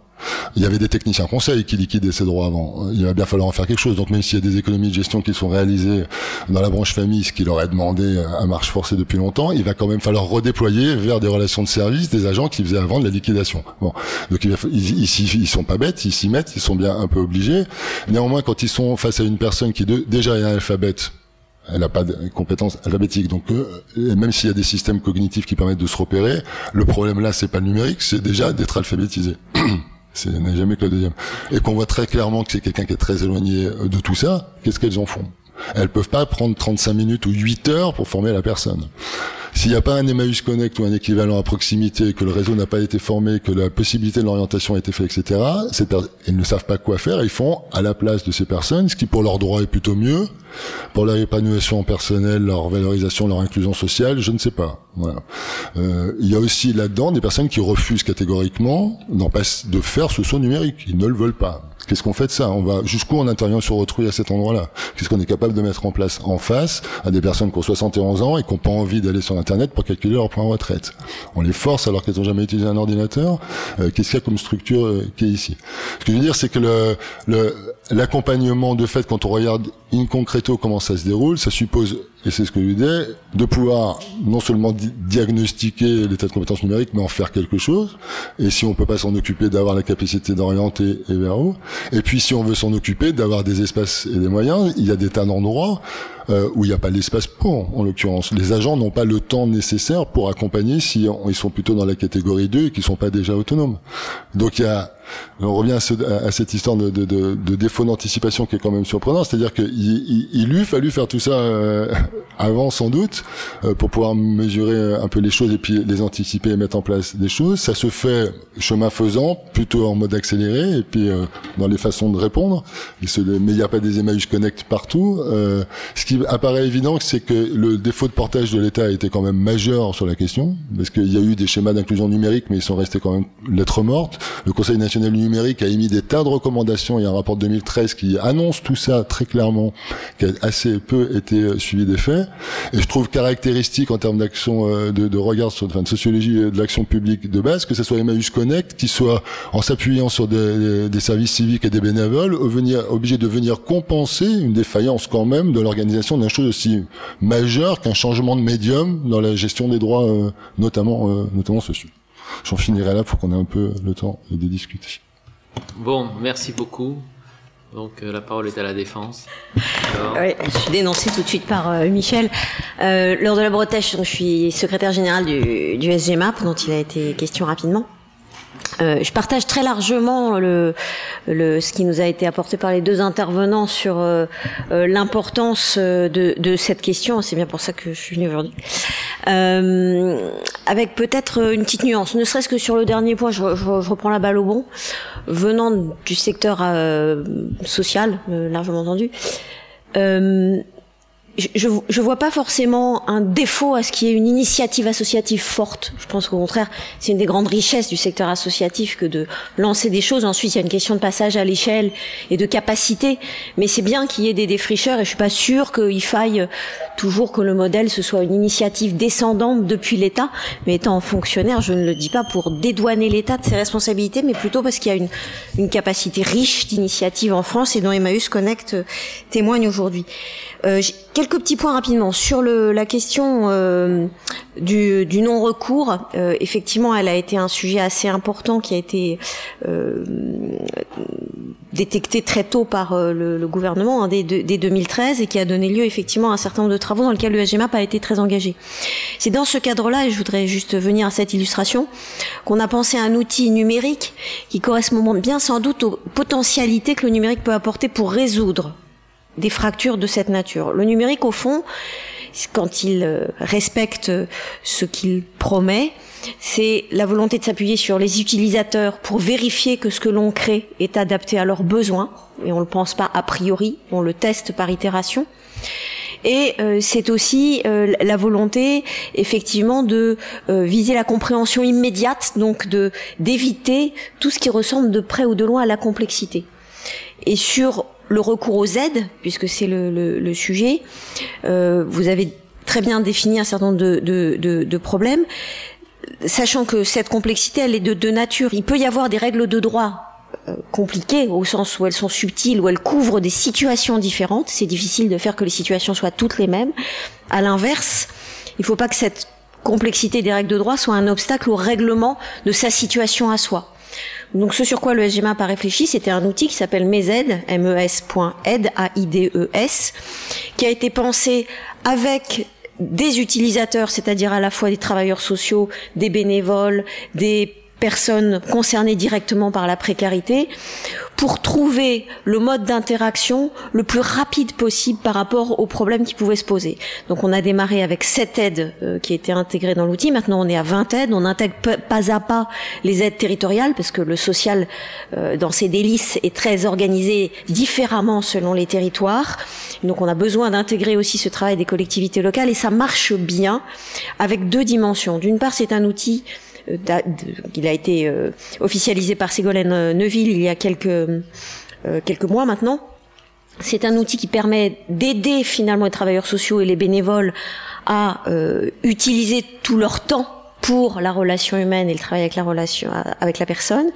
Il y avait des techniciens conseils qui liquidaient ces droits avant. Il va bien falloir en faire quelque chose. Donc même s'il y a des économies de gestion qui sont réalisées dans la branche famille, ce qui leur est demandé à marche forcée depuis longtemps, il va quand même falloir redéployer vers des relations de service des agents qui faisaient avant de la liquidation. Bon, donc ils, ils, ils, sont pas bêtes, ils s'y mettent, ils sont bien un peu obligés. Néanmoins, quand ils sont face à une personne qui de, déjà est analphabète, elle n'a pas de compétences alphabétiques. Donc, euh, même s'il y a des systèmes cognitifs qui permettent de se repérer, le problème là, c'est pas le numérique, c'est déjà d'être alphabétisé. Et qu'on voit très clairement que c'est quelqu'un qui est très éloigné euh, de tout ça, qu'est-ce qu'elles en font? Elles peuvent pas prendre 35 minutes ou 8 heures pour former la personne. S'il n'y a pas un Emmaüs Connect ou un équivalent à proximité, que le réseau n'a pas été formé, que la possibilité de l'orientation a été faite, etc., ils ne savent pas quoi faire, ils font à la place de ces personnes, ce qui pour leurs droits est plutôt mieux, pour leur épanouissement personnel, leur valorisation, leur inclusion sociale, je ne sais pas. Euh, il y a aussi là-dedans des personnes qui refusent catégoriquement de faire ce saut numérique. Ils ne le veulent pas. Qu'est-ce qu'on fait de ça? On va jusqu'où on intervient sur autrui à cet endroit-là? Qu'est-ce qu'on est capable de mettre en place en face à des personnes qui ont 71 ans et qui n'ont pas envie d'aller sur Internet pour calculer leur point de retraite? On les force alors qu'elles n'ont jamais utilisé un ordinateur? Euh, Qu'est-ce qu'il y a comme structure euh, qui est ici? Ce que je veux dire, c'est que le, le l'accompagnement de fait, quand on regarde in concreto comment ça se déroule, ça suppose, et c'est ce que je disais, de pouvoir non seulement diagnostiquer l'état de compétences numériques, mais en faire quelque chose. Et si on peut pas s'en occuper, d'avoir la capacité d'orienter et vers où. Et puis si on veut s'en occuper, d'avoir des espaces et des moyens, il y a des tas d'endroits euh, où il n'y a pas l'espace pour, en l'occurrence. Les agents n'ont pas le temps nécessaire pour accompagner si ils sont plutôt dans la catégorie 2 et qui sont pas déjà autonomes. Donc il y a on revient à, cette histoire de, défaut d'anticipation qui est quand même surprenant, c'est-à-dire qu'il il, il eût fallu faire tout ça euh, avant sans doute euh, pour pouvoir mesurer un peu les choses et puis les anticiper et mettre en place des choses. Ça se fait chemin faisant, plutôt en mode accéléré et puis euh, dans les façons de répondre. mais il n'y a pas des Emmaüs Connect partout. ce qui apparaît évident, c'est que le défaut de portage de l'État a été quand même majeur sur la question, parce qu'il y a eu des schémas d'inclusion numérique, mais ils sont restés quand même lettres mortes. Le Conseil national du numérique a émis des tas de recommandations. Il y a un rapport de 2013 qui annonce tout ça très clairement, qui a assez peu été suivi des faits. Et je trouve caractéristique en termes d'action, euh, de, regard sur, enfin, de sociologie de l'action publique de base, que ce soit Emmaüs Connect, qui soit en s'appuyant sur des, services civiques et des bénévoles, obligé de venir compenser une défaillance quand même de l'organisation d'une chose aussi majeure qu'un changement de médium dans la gestion des droits, euh, notamment, euh, notamment sociaux. J'en finirai là pour qu'on ait un peu le temps de discuter. Bon, merci beaucoup. Donc euh, la parole est à la défense. Oui, je suis dénoncée tout de suite par euh, Michel. Euh, lors de la Bretèche, je suis secrétaire général du, du SGMAP, dont il a été question rapidement. Euh, je partage très largement le, le, ce qui nous a été apporté par les deux intervenants sur euh, euh l'importance euh, de, de, cette question. C'est bien pour ça que je suis venue aujourd'hui. Euh, avec peut-être une petite nuance, ne serait-ce que sur le dernier point, je, je, je, reprends la balle au bon. Venant du secteur social, largement entendu, je, je vois pas forcément un défaut à ce qu'il y ait une initiative associative forte. Je pense qu'au contraire, c'est une des grandes richesses du secteur associatif que de lancer des choses. Ensuite, il y a une question de passage à l'échelle et de capacité. Mais c'est bien qu'il y ait des défricheurs et je suis pas sûre qu'il faille toujours que le modèle ce soit une initiative descendante depuis l'État. Mais étant fonctionnaire, je ne le dis pas pour dédouaner l'État de ses responsabilités, mais plutôt parce qu'il y a une, une capacité riche d'initiatives en France et dont Emmaüs Connect témoigne aujourd'hui. Euh, quelques petits points rapidement sur la question euh, du, non-recours. Euh, effectivement, elle a été un sujet assez important qui a été euh, détecté très tôt par le, gouvernement hein, dès, dès, 2013 et qui a donné lieu effectivement à un certain nombre de travaux dans lesquels le SGMAP a été très engagé. C'est dans ce cadre-là, et je voudrais juste venir à cette illustration, qu'on a pensé à un outil numérique qui correspond bien sans doute aux potentialités que le numérique peut apporter pour résoudre des fractures de cette nature. Le numérique, au fond, quand il euh, respecte ce qu'il promet, c'est la volonté de s'appuyer sur les utilisateurs pour vérifier que ce que l'on crée est adapté à leurs besoins, et on ne le pense pas a priori, on le teste par itération. Et euh, c'est aussi euh, la volonté, effectivement, de euh, viser la compréhension immédiate, donc de d'éviter tout ce qui ressemble de près ou de loin à la complexité. Et sur le recours aux aides, puisque c'est le, sujet. Euh, vous avez très bien défini un certain nombre de, problèmes, sachant que cette complexité, elle est de, de nature. Il peut y avoir des règles de droit euh, compliquées, au sens où elles sont subtiles, où elles couvrent des situations différentes. C'est difficile de faire que les situations soient toutes les mêmes. À l'inverse, il ne faut pas que cette complexité des règles de droit soit un obstacle au règlement de sa situation à soi. Donc ce sur quoi le SGMAP a réfléchi, c'était un outil qui s'appelle MESED, M-E-S.aide, A-I-D-E-S, qui a été pensé avec des utilisateurs, c'est-à-dire à la fois des travailleurs sociaux, des bénévoles, des personnes concernées directement par la précarité pour trouver le mode d'interaction le plus rapide possible par rapport aux problèmes qui pouvaient se poser. Donc on a démarré avec sept aides euh, qui étaient intégrées dans l'outil. Maintenant on est à 20 aides. On intègre pas à pas les aides territoriales parce que le social euh, dans ses délices est très organisé différemment selon les territoires. Donc on a besoin d'intégrer aussi ce travail des collectivités locales et ça marche bien avec deux dimensions. D'une part c'est un outil il a été euh, officialisé par Ségolène euh, Neuville il y a quelques, euh, quelques mois maintenant. C'est un outil qui permet d'aider finalement les travailleurs sociaux et les bénévoles à utiliser tout leur temps pour la relation humaine et le travail avec la relation avec la personne.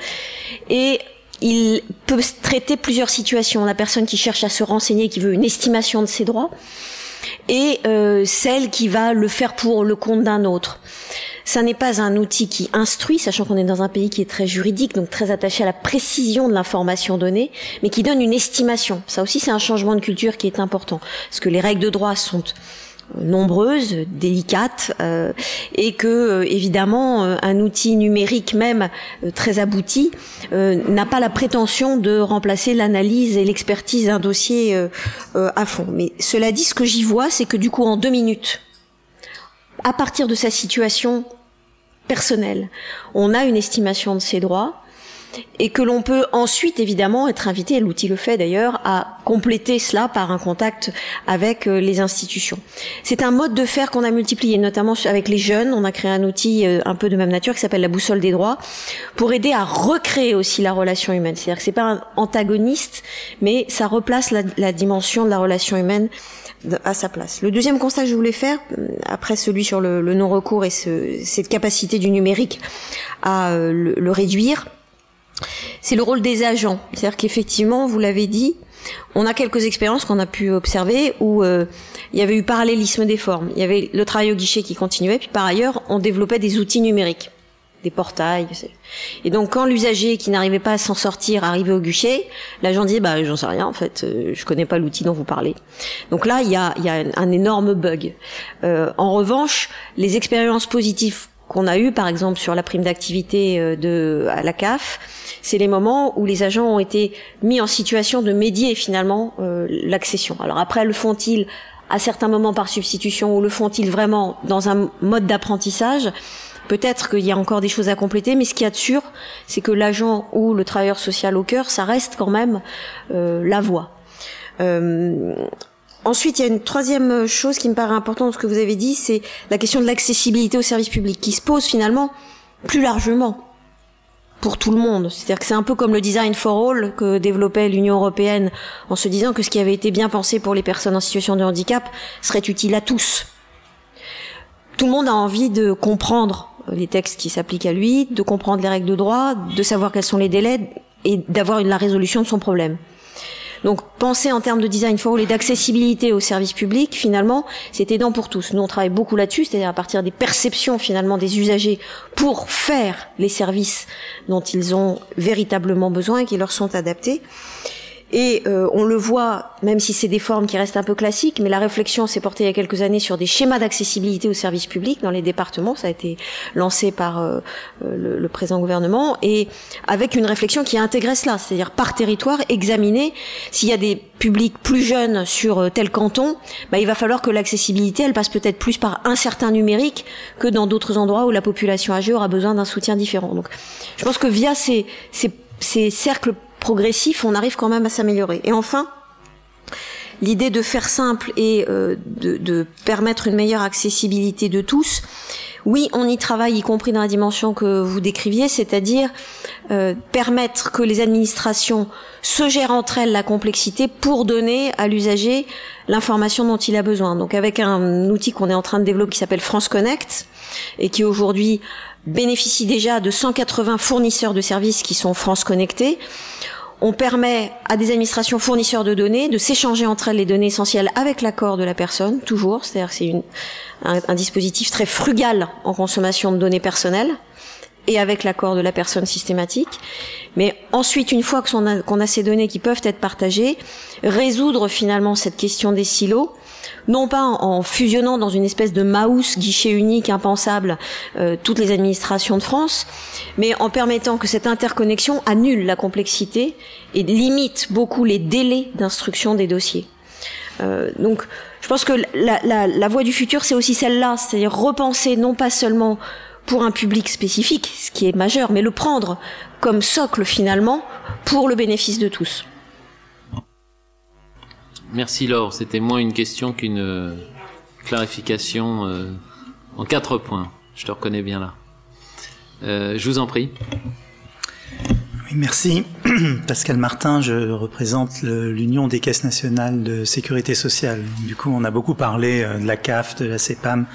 Et il peut traiter plusieurs situations. La personne qui cherche à se renseigner, qui veut une estimation de ses droits, et euh, celle qui va le faire pour le compte d'un autre. Ça n'est pas un outil qui instruit, sachant qu'on est dans un pays qui est très juridique, donc très attaché à la précision de l'information donnée, mais qui donne une estimation. Ça aussi, c'est un changement de culture qui est important, parce que les règles de droit sont nombreuses, délicates, euh, et que euh, évidemment euh, un outil numérique même euh, très abouti euh, n'a pas la prétention de remplacer l'analyse et l'expertise d'un dossier à fond. Mais cela dit, ce que j'y vois, c'est que du coup en deux minutes, à partir de sa situation personnelle, on a une estimation de ses droits et que l'on peut ensuite évidemment être invité, et l'outil le fait d'ailleurs, à compléter cela par un contact avec euh, les institutions. C'est un mode de faire qu'on a multiplié, notamment avec les jeunes. On a créé un outil euh, un peu de même nature qui s'appelle la boussole des droits pour aider à recréer aussi la relation humaine. C'est-à-dire que c'est pas un antagoniste, mais ça replace la, la dimension de la relation humaine Le deuxième constat que je voulais faire, euh, après celui sur le, non-recours et ce, cette capacité du numérique à le, le réduire, c'est le rôle des agents. C'est-à-dire qu'effectivement, vous l'avez dit, on a quelques expériences qu'on a pu observer où euh, il y avait eu parallélisme des formes. Il y avait le travail au guichet qui continuait, puis par ailleurs, on développait des outils numériques, des portails. Et donc, quand l'usager qui n'arrivait pas à s'en sortir arrivait au guichet, l'agent disait bah j'en sais rien en fait, euh, je connais pas l'outil dont vous parlez. Donc là, il y a, y a un, énorme bug. Euh, en revanche, les expériences positives qu'on a eues, par exemple sur la prime d'activité euh, de à la CAF, c'est les moments où les agents ont été mis en situation de médier finalement euh, l'accession. Alors après, le font-ils à certains moments par substitution ou le font-ils vraiment dans un mode d'apprentissage? Peut-être qu'il y a encore des choses à compléter, mais ce qu'il y a de sûr, c'est que l'agent ou le travailleur social au cœur, ça reste quand même euh, la voix. Euh, ensuite, il y a une troisième chose qui me paraît importante dans ce que vous avez dit, c'est la question de l'accessibilité au service public, qui se pose finalement plus largement pour tout le monde. C'est-à-dire que c'est un peu comme le design for all que développait l'Union européenne en se disant que ce qui avait été bien pensé pour les personnes en situation de handicap serait utile à tous. Tout le monde a envie de comprendre les textes qui s'appliquent à lui, de comprendre les règles de droit, de savoir quels sont les délais et d'avoir la résolution de son problème. Donc penser en termes de design for all et d'accessibilité au service public, finalement, c'est aidant pour tous. Nous, on travaille beaucoup là-dessus, c'est-à-dire à partir des perceptions finalement des usagers pour faire les services dont ils ont véritablement besoin et qui leur sont adaptés. Et euh, on le voit, même si c'est des formes qui restent un peu classiques, mais la réflexion s'est portée il y a quelques années sur des schémas d'accessibilité aux services publics dans les départements. Ça a été lancé par euh, le, le, présent gouvernement et avec une réflexion qui a intégré cela, c'est-à-dire par territoire, examiner s'il y a des publics plus jeunes sur euh, tel canton, bah, il va falloir que l'accessibilité, elle passe peut-être plus par un certain numérique que dans d'autres endroits où la population âgée aura besoin d'un soutien différent. Donc, je pense que via ces, ces, ces cercles progressif, on arrive quand même à s'améliorer. Et enfin, l'idée de faire simple et euh, de, permettre une meilleure accessibilité de tous, oui, on y travaille, y compris dans la dimension que vous décriviez, c'est-à-dire euh, permettre que les administrations se gèrent entre elles la complexité pour donner à l'usager l'information dont il a besoin. Donc avec un outil qu'on est en train de développer qui s'appelle France Connect et qui aujourd'hui bénéficie déjà de 180 fournisseurs de services qui sont France connectés. On permet à des administrations fournisseurs de données de s'échanger entre elles les données essentielles avec l'accord de la personne, toujours. C'est-à-dire c'est un, dispositif très frugal en consommation de données personnelles et avec l'accord de la personne systématique. Mais ensuite, une fois qu'on a ces données qui peuvent être partagées, résoudre finalement cette question des silos non pas en fusionnant dans une espèce de mouse guichet unique impensable euh, toutes les administrations de France, mais en permettant que cette interconnexion annule la complexité et limite beaucoup les délais d'instruction des dossiers. Euh, donc, je pense que la, la, la voie du futur, c'est aussi celle-là, c'est-à-dire repenser non pas seulement pour un public spécifique, ce qui est majeur, mais le prendre comme socle finalement pour le bénéfice de tous. Merci Laure, c'était moins une question qu'une euh, clarification euh, en quatre points. Je te reconnais bien là. Euh, je vous en prie. Oui, merci. Pascal Martin, je représente l'Union des caisses nationales de sécurité sociale. Du coup, on a beaucoup parlé de la CAF, de la CEPAM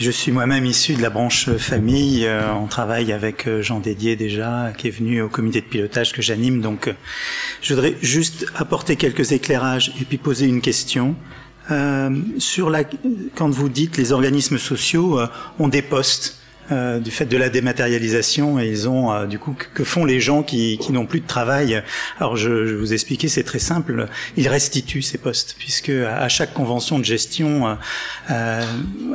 je suis moi-même issu de la branche famille. Euh, on travaille avec euh, Jean Dédier déjà, qui est venu au comité de pilotage que j'anime. Donc, euh, je voudrais juste apporter quelques éclairages et puis poser une question. Sur la, quand vous dites les organismes sociaux ont des postes, euh, du fait de la dématérialisation et ils ont euh, du coup que, font les gens qui, qui n'ont plus de travail? Alors je, je vous expliquer, c'est très simple. Ils restituent ces postes puisque à, chaque convention de gestion euh,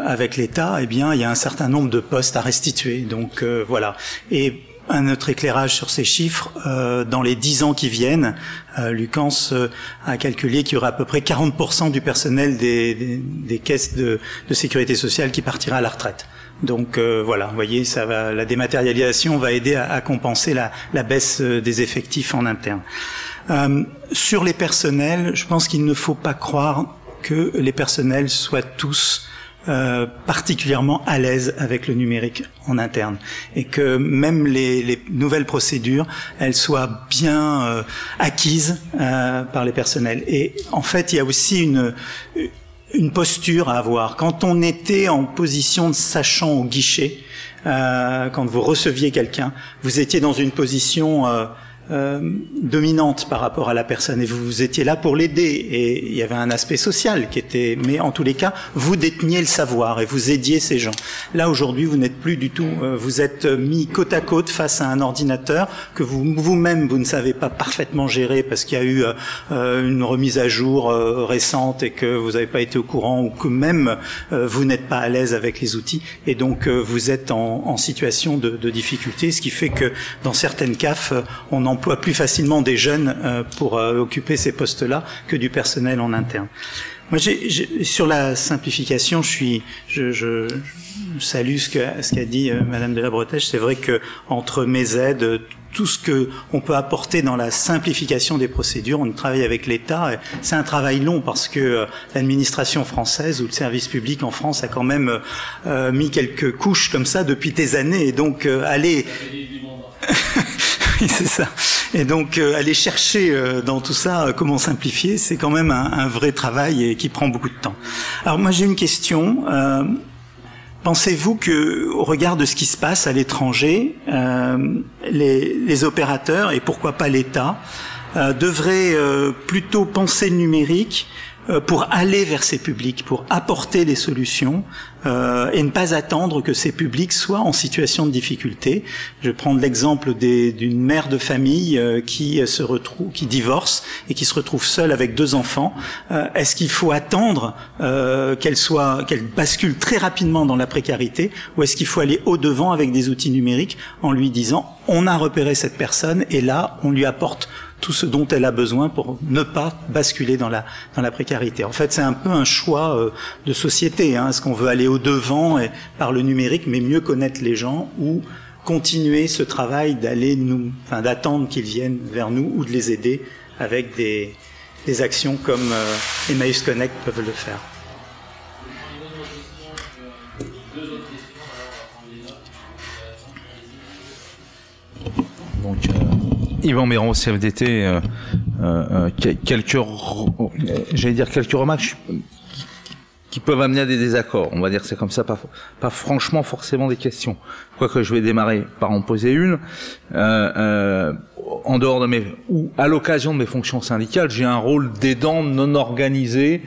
avec l'État, eh bien il y a un certain nombre de postes à restituer. Donc voilà. Et un autre éclairage sur ces chiffres, euh, dans les dix ans qui viennent, euh, euh, a calculé qu'il y aura à peu près 40% du personnel des, des, des caisses de, de, sécurité sociale qui partira à la retraite. Donc euh, voilà, vous voyez, ça va, la dématérialisation va aider à, compenser la, la, baisse des effectifs en interne. sur les personnels, je pense qu'il ne faut pas croire que les personnels soient tous euh, particulièrement à l'aise avec le numérique en interne et que même les, les nouvelles procédures, elles soient bien euh, acquises euh, par les personnels. Et en fait, il y a aussi une une posture à avoir. Quand on était en position de sachant au guichet, quand vous receviez quelqu'un, vous étiez dans une position euh, dominante par rapport à la personne. Et vous, vous étiez là pour l'aider. Et il y avait un aspect social qui était mais en tous les cas vous déteniez le savoir et vous aidiez ces gens. Là aujourd'hui vous n'êtes plus du tout euh, vous êtes mis côte à côte face à un ordinateur que vous vous-même vous ne savez pas parfaitement gérer parce qu'il y a eu euh, une remise à jour récente et que vous n'avez pas été au courant ou que même vous n'êtes pas à l'aise avec les outils. Et donc vous êtes en, en situation de, de, difficulté ce qui fait que dans certaines CAF on en emploie plus facilement des jeunes euh, pour euh, occuper ces postes-là que du personnel en interne. Moi, j'ai, sur la simplification, je suis, je, je, salue ce qu'a ce dit euh, Madame de la Bretèche. C'est vrai que entre mes aides, tout ce que on peut apporter dans la simplification des procédures, on travaille avec l'État. C'est un travail long parce que l'administration française ou le service public en France a quand même mis quelques couches comme ça depuis des années. Et donc, aller c'est ça. Et donc euh, aller chercher euh, dans tout ça euh, comment simplifier, c'est quand même un, vrai travail et qui prend beaucoup de temps. Alors moi j'ai une question. Pensez-vous que, au regard de ce qui se passe à l'étranger, les, les, opérateurs et pourquoi pas l'État devraient plutôt penser le numérique pour aller vers ces publics, pour apporter des solutions euh, et ne pas attendre que ces publics soient en situation de difficulté. Je prendre l'exemple d'une mère de famille euh, qui se retrouve, qui divorce et qui se retrouve seule avec deux enfants. Euh, est-ce qu'il faut attendre euh, qu'elle soit, qu'elle bascule très rapidement dans la précarité, ou est-ce qu'il faut aller au devant avec des outils numériques en lui disant on a repéré cette personne et là on lui apporte tout ce dont elle a besoin pour ne pas basculer dans la, dans la précarité. En fait, c'est un peu un choix euh, de société. Hein. Est-ce qu'on veut aller au-devant par le numérique, mais mieux connaître les gens ou continuer ce travail d'aller nous, enfin, d'attendre qu'ils viennent vers nous ou de les aider avec des, des actions comme euh, Emmaüs Connect peuvent le faire. Donc, euh, Yvan Méron, CFDT, euh, euh, euh quelques, j'allais dire quelques remarques qui peuvent amener à des désaccords. On va dire c'est comme ça, pas, franchement forcément des questions. Quoique je vais démarrer par en poser une. Euh, euh, en dehors de mes ou à l'occasion de mes fonctions syndicales, j'ai un rôle d'aidant non organisé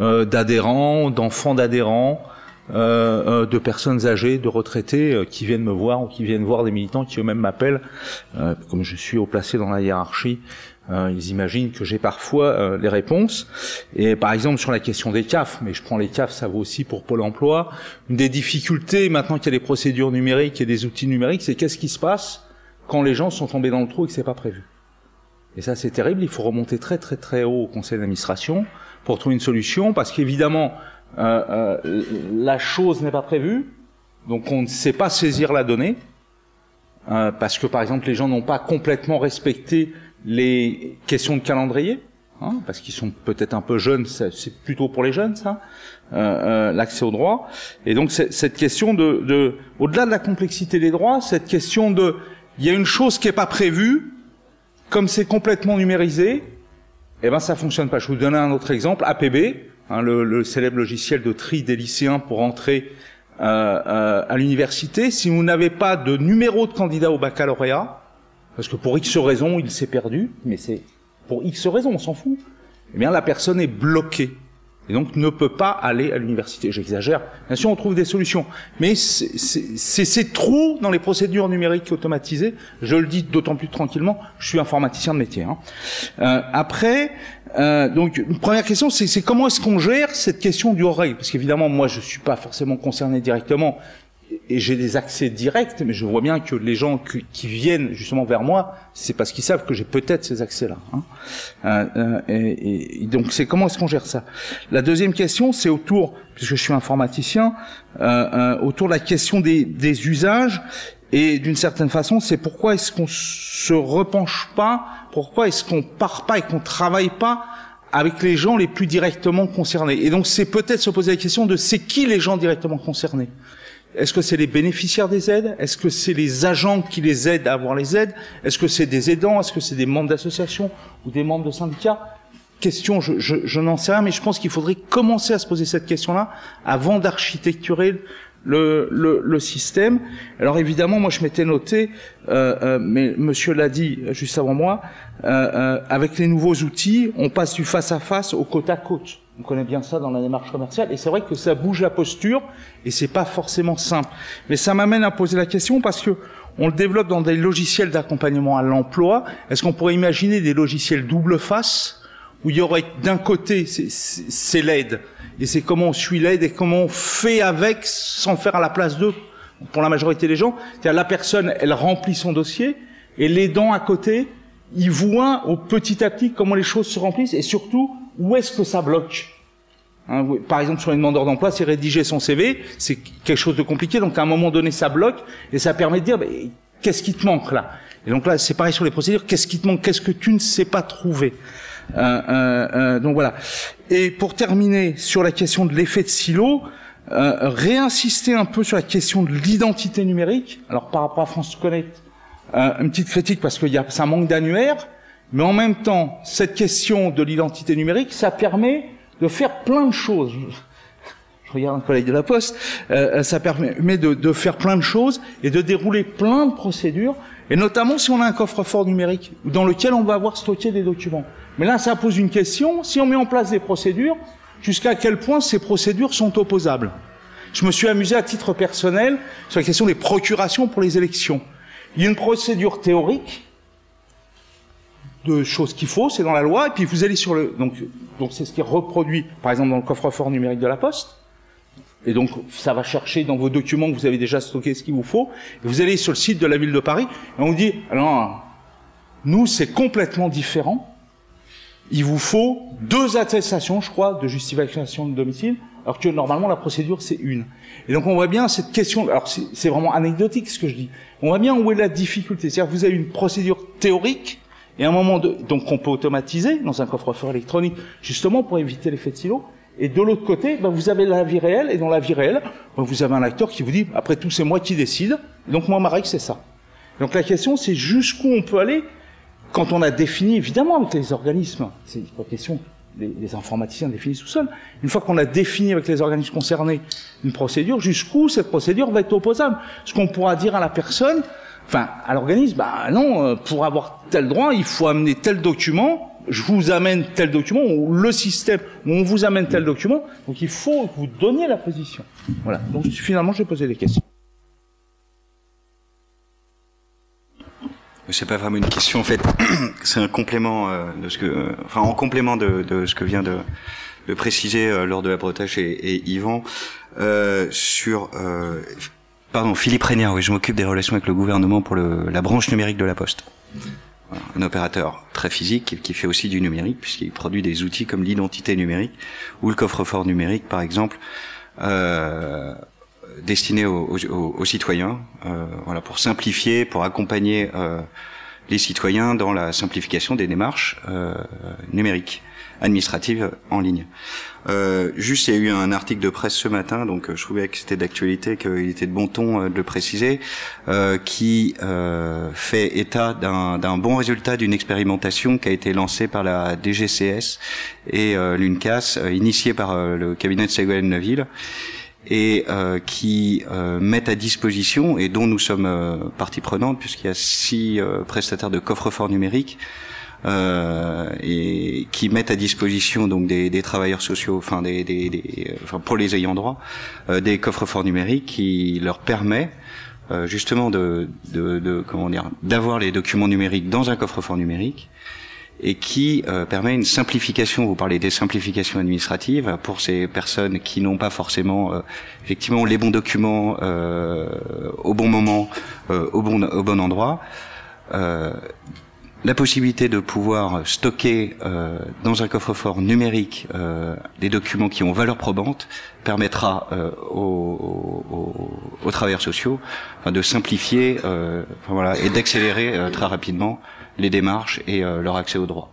d'adhérents, d'enfants d'adhérents, euh, euh, de personnes âgées, de retraités euh, qui viennent me voir ou qui viennent voir des militants qui eux-mêmes m'appellent. comme je suis haut placé dans la hiérarchie, ils imaginent que j'ai parfois les réponses. Et par exemple sur la question des CAF, mais je prends les CAF, ça vaut aussi pour Pôle Emploi. Une des difficultés maintenant qu'il y a des procédures numériques et des outils numériques, c'est qu'est-ce qui se passe quand les gens sont tombés dans le trou et que c'est pas prévu? Et ça c'est terrible. Il faut remonter très très très haut au conseil d'administration pour trouver une solution, parce qu'évidemment euh, euh, la chose n'est pas prévue, donc on ne sait pas saisir la donnée, euh, parce que par exemple les gens n'ont pas complètement respecté les questions de calendrier, hein, parce qu'ils sont peut-être un peu jeunes, c'est plutôt pour les jeunes ça, l'accès aux droits. Et donc cette question de, de au-delà de la complexité des droits, cette question de, il y a une chose qui n'est pas prévue, comme c'est complètement numérisé, eh ben ça fonctionne pas. Je vais vous donner un autre exemple, APB. Hein, le, célèbre logiciel de tri des lycéens pour entrer euh, euh, à l'université, si vous n'avez pas de numéro de candidat au baccalauréat, parce que pour X raisons il s'est perdu, mais c'est pour X raisons, on s'en fout, eh bien la personne est bloquée et donc ne peut pas aller à l'université. J'exagère. Bien sûr, on trouve des solutions, mais c'est ces trous dans les procédures numériques automatisées. Je le dis d'autant plus tranquillement. Je suis informaticien de métier. Hein. Euh, après, euh, donc une première question, c'est comment est-ce qu'on gère cette question du hors Parce qu'évidemment, moi, je suis pas forcément concerné directement. Et j'ai des accès directs, mais je vois bien que les gens qui, viennent justement vers moi, c'est parce qu'ils savent que j'ai peut-être ces accès-là. Hein. Euh, euh, et, donc c'est comment est-ce qu'on gère ça? La deuxième question, c'est autour, puisque je suis informaticien, euh, euh autour de la question des, des usages. Et d'une certaine façon, c'est pourquoi est-ce qu'on se repenche pas, pourquoi est-ce qu'on part pas et qu'on travaille pas avec les gens les plus directement concernés? Et donc c'est peut-être se poser la question de c'est qui les gens directement concernés? Est-ce que c'est les bénéficiaires des aides? Est-ce que c'est les agents qui les aident à avoir les aides? Est-ce que c'est des aidants? Est-ce que c'est des membres d'associations ou des membres de syndicats? Question, je, n'en sais rien, mais je pense qu'il faudrait commencer à se poser cette question-là avant d'architecturer le, système. Alors évidemment, moi je m'étais noté, euh, euh, mais Monsieur l'a dit juste avant moi, euh, avec les nouveaux outils, on passe du face à face au côte à côte. On connaît bien ça dans la démarche commerciale, et c'est vrai que ça bouge la posture, et c'est pas forcément simple. Mais ça m'amène à poser la question parce que on le développe dans des logiciels d'accompagnement à l'emploi. Est-ce qu'on pourrait imaginer des logiciels double face où il y aurait d'un côté c'est l'aide et c'est comment on suit l'aide et comment on fait avec sans faire à la place d'eux pour la majorité des gens. C'est-à-dire la personne, elle remplit son dossier et l'aidant à côté, il voit au petit à petit comment les choses se remplissent et surtout où est-ce que ça bloque. Hein, par exemple, sur une demandeur d'emploi, c'est rédiger son CV, c'est quelque chose de compliqué, donc à un moment donné, ça bloque, et ça permet de dire, qu'est-ce qui te manque là? Et donc là, c'est pareil sur les procédures, qu'est-ce qui te manque Qu'est-ce que tu ne sais pas trouver? Euh, euh, euh, Donc voilà. Et pour terminer sur la question de l'effet de silo, euh, réinsister un peu sur la question de l'identité numérique. Alors par rapport à France Connect, euh, une petite critique parce qu'il y a ça manque d'annuaire, mais en même temps, cette question de l'identité numérique, ça permet de faire plein de choses. Je regarde un collègue de la Poste, euh, euh, ça permet de, de, faire plein de choses et de dérouler plein de procédures, et notamment si on a un coffre-fort numérique dans lequel on va avoir stocké des documents. Mais là, ça pose une question, si on met en place des procédures, jusqu'à quel point ces procédures sont opposables? Je me suis amusé à titre personnel sur la question des procurations pour les élections. Il y a une procédure théorique de choses qu'il faut, c'est dans la loi, et puis vous allez sur le... Donc donc c'est ce qui est reproduit, par exemple, dans le coffre-fort numérique de la Poste. Et donc, ça va chercher dans vos documents que vous avez déjà stocké ce qu'il vous faut. Et vous allez sur le site de la ville de Paris, et on vous dit, alors, nous, c'est complètement différent. Il vous faut deux attestations, je crois, de justification de domicile, alors que normalement, la procédure, c'est une. Et donc, on voit bien cette question, alors c'est vraiment anecdotique ce que je dis. On voit bien où est la difficulté. C'est-à-dire vous avez une procédure théorique, et à un moment de, donc on peut automatiser dans un coffre-fort électronique, justement pour éviter l'effet de silo. Et de l'autre côté, ben vous avez la vie réelle, et dans la vie réelle, ben vous avez un acteur qui vous dit, après tout, c'est moi qui décide, donc moi, ma règle, c'est ça. Donc la question, c'est jusqu'où on peut aller quand on a défini, évidemment, avec les organismes, c'est pas question, les, les, informaticiens définissent tout seuls, une fois qu'on a défini avec les organismes concernés une procédure, jusqu'où cette procédure va être opposable? Ce qu'on pourra dire à la personne, enfin, à l'organisme, bah non, euh, pour avoir tel droit, il faut amener tel document, je vous amène tel document, ou le système, on vous amène tel document, donc il faut que vous donniez la position. Voilà, donc finalement, je vais poser des questions. C'est pas vraiment une question, en fait, c'est un complément euh, de ce que, euh, enfin, en complément de, de, ce que vient de, de préciser euh, lors de la et, et Yvan sur Pardon, Philippe Régnard, oui, je m'occupe des relations avec le gouvernement pour le, la branche numérique de la Poste. Un opérateur très physique qui fait aussi du numérique puisqu'il produit des outils comme l'identité numérique ou le coffre-fort numérique, par exemple, euh, destiné aux, aux, aux citoyens, euh, voilà, pour simplifier, pour accompagner euh, les citoyens dans la simplification des démarches euh, numériques administratives en ligne. Euh, juste, il y a eu un article de presse ce matin, donc euh, je trouvais que c'était d'actualité, qu'il était de bon ton euh, de le préciser, euh, qui euh, fait état d'un bon résultat d'une expérimentation qui a été lancée par la DGCS et l'UNCAS, initiée par le cabinet de Ségolène Neuville et euh, qui euh, mettent à disposition et dont nous sommes euh, partie prenante puisqu'il y a six prestataires de coffre-fort numérique euh, et qui mettent à disposition donc des, des travailleurs sociaux, enfin des, des, des, enfin pour les ayants droit, euh, des coffres-forts numériques qui leur permet euh, justement de, de, de, comment dire d'avoir les documents numériques dans un coffre-fort numérique et qui euh, permet une simplification. Vous parlez des simplifications administratives pour ces personnes qui n'ont pas forcément euh, effectivement les bons documents euh, au bon moment, au bon au bon endroit. La possibilité de pouvoir stocker dans un coffre-fort numérique des documents qui ont valeur probante permettra aux, aux, travailleurs sociaux de simplifier enfin, voilà, et d'accélérer très rapidement les démarches et euh, leur accès aux droits.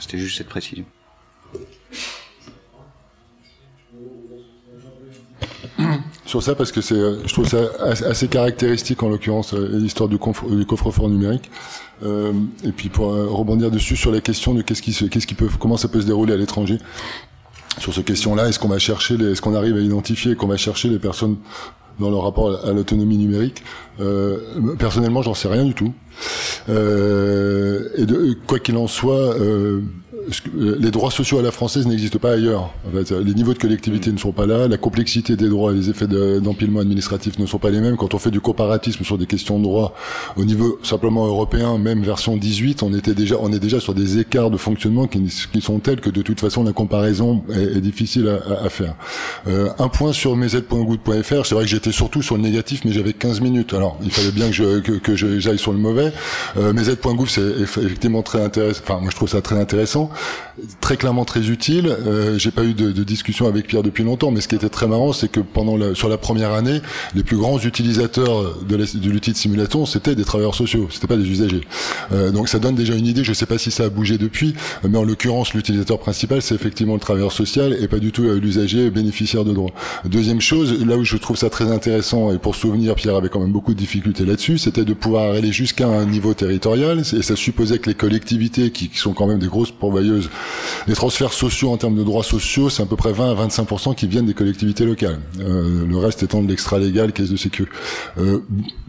C'était juste cette précision. Sur ça, parce que c'est, euh, je trouve ça assez caractéristique en l'occurrence euh, l'histoire du, coffre-fort numérique. et puis pour rebondir dessus sur la question de qu'est-ce qui, qu'est-ce qui peut, comment ça peut se dérouler à l'étranger. Sur cette question-là, est-ce qu'on va chercher, est-ce qu'on arrive à identifier, qu'on va chercher les personnes dans leur rapport à l'autonomie numérique? Euh, Personnellement, j'en sais rien du tout. Euh, et de, quoi qu'il en soit, euh, les droits sociaux à la française n'existent pas ailleurs. En fait, les niveaux de collectivité ne sont pas là, la complexité des droits et les effets d'empilement administratif ne sont pas les mêmes. Quand on fait du comparatisme sur des questions de droit au niveau simplement européen, même version 18, on était déjà, on est déjà sur des écarts de fonctionnement qui, qui sont tels que de toute façon la comparaison est, est difficile à, à faire. Euh, un point sur mesaides.goutte.fr, c'est vrai que j'étais surtout sur le négatif, mais j'avais 15 minutes. Alors il fallait bien que je que, que j'aille sur le mauvais. Euh, c'est effectivement très intéressant. Enfin, moi je trouve ça très intéressant très clairement très utile. Euh, J'ai pas eu de, de, discussion avec Pierre depuis longtemps, mais ce qui était très marrant, c'est que pendant la, sur la première année, les plus grands utilisateurs de l'outil de simulation, c'était des travailleurs sociaux, c'était pas des usagers. Euh, donc ça donne déjà une idée. Je sais pas si ça a bougé depuis, mais en l'occurrence, l'utilisateur principal, c'est effectivement le travailleur social et pas du tout euh, l'usager bénéficiaire de droits. Deuxième chose, là où je trouve ça très intéressant et pour souvenir, Pierre avait quand même beaucoup de difficultés là-dessus, c'était de pouvoir aller jusqu'à un niveau territorial et ça supposait que les collectivités qui, qui sont quand même des grosses pourvoyeuses les transferts sociaux en termes de droits sociaux, c'est à peu près 20 à 25% qui viennent des collectivités locales. Euh, le reste étant de l'extra-légal, caisse de sécu. Euh,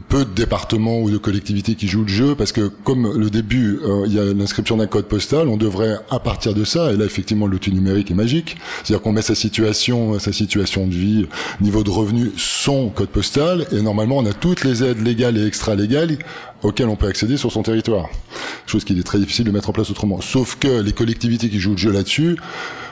peu de départements ou de collectivités qui jouent le jeu, parce que comme le début, euh, il y a l'inscription d'un code postal, on devrait à partir de ça, et là effectivement l'outil numérique est magique, c'est-à-dire qu'on met sa situation, sa situation de vie, niveau de revenu, son code postal, et normalement on a toutes les aides légales et extra-légales auxquelles on peut accéder sur son territoire. Chose qui est très difficile de mettre en place autrement. Sauf que les collectivités qui jouent le jeu là-dessus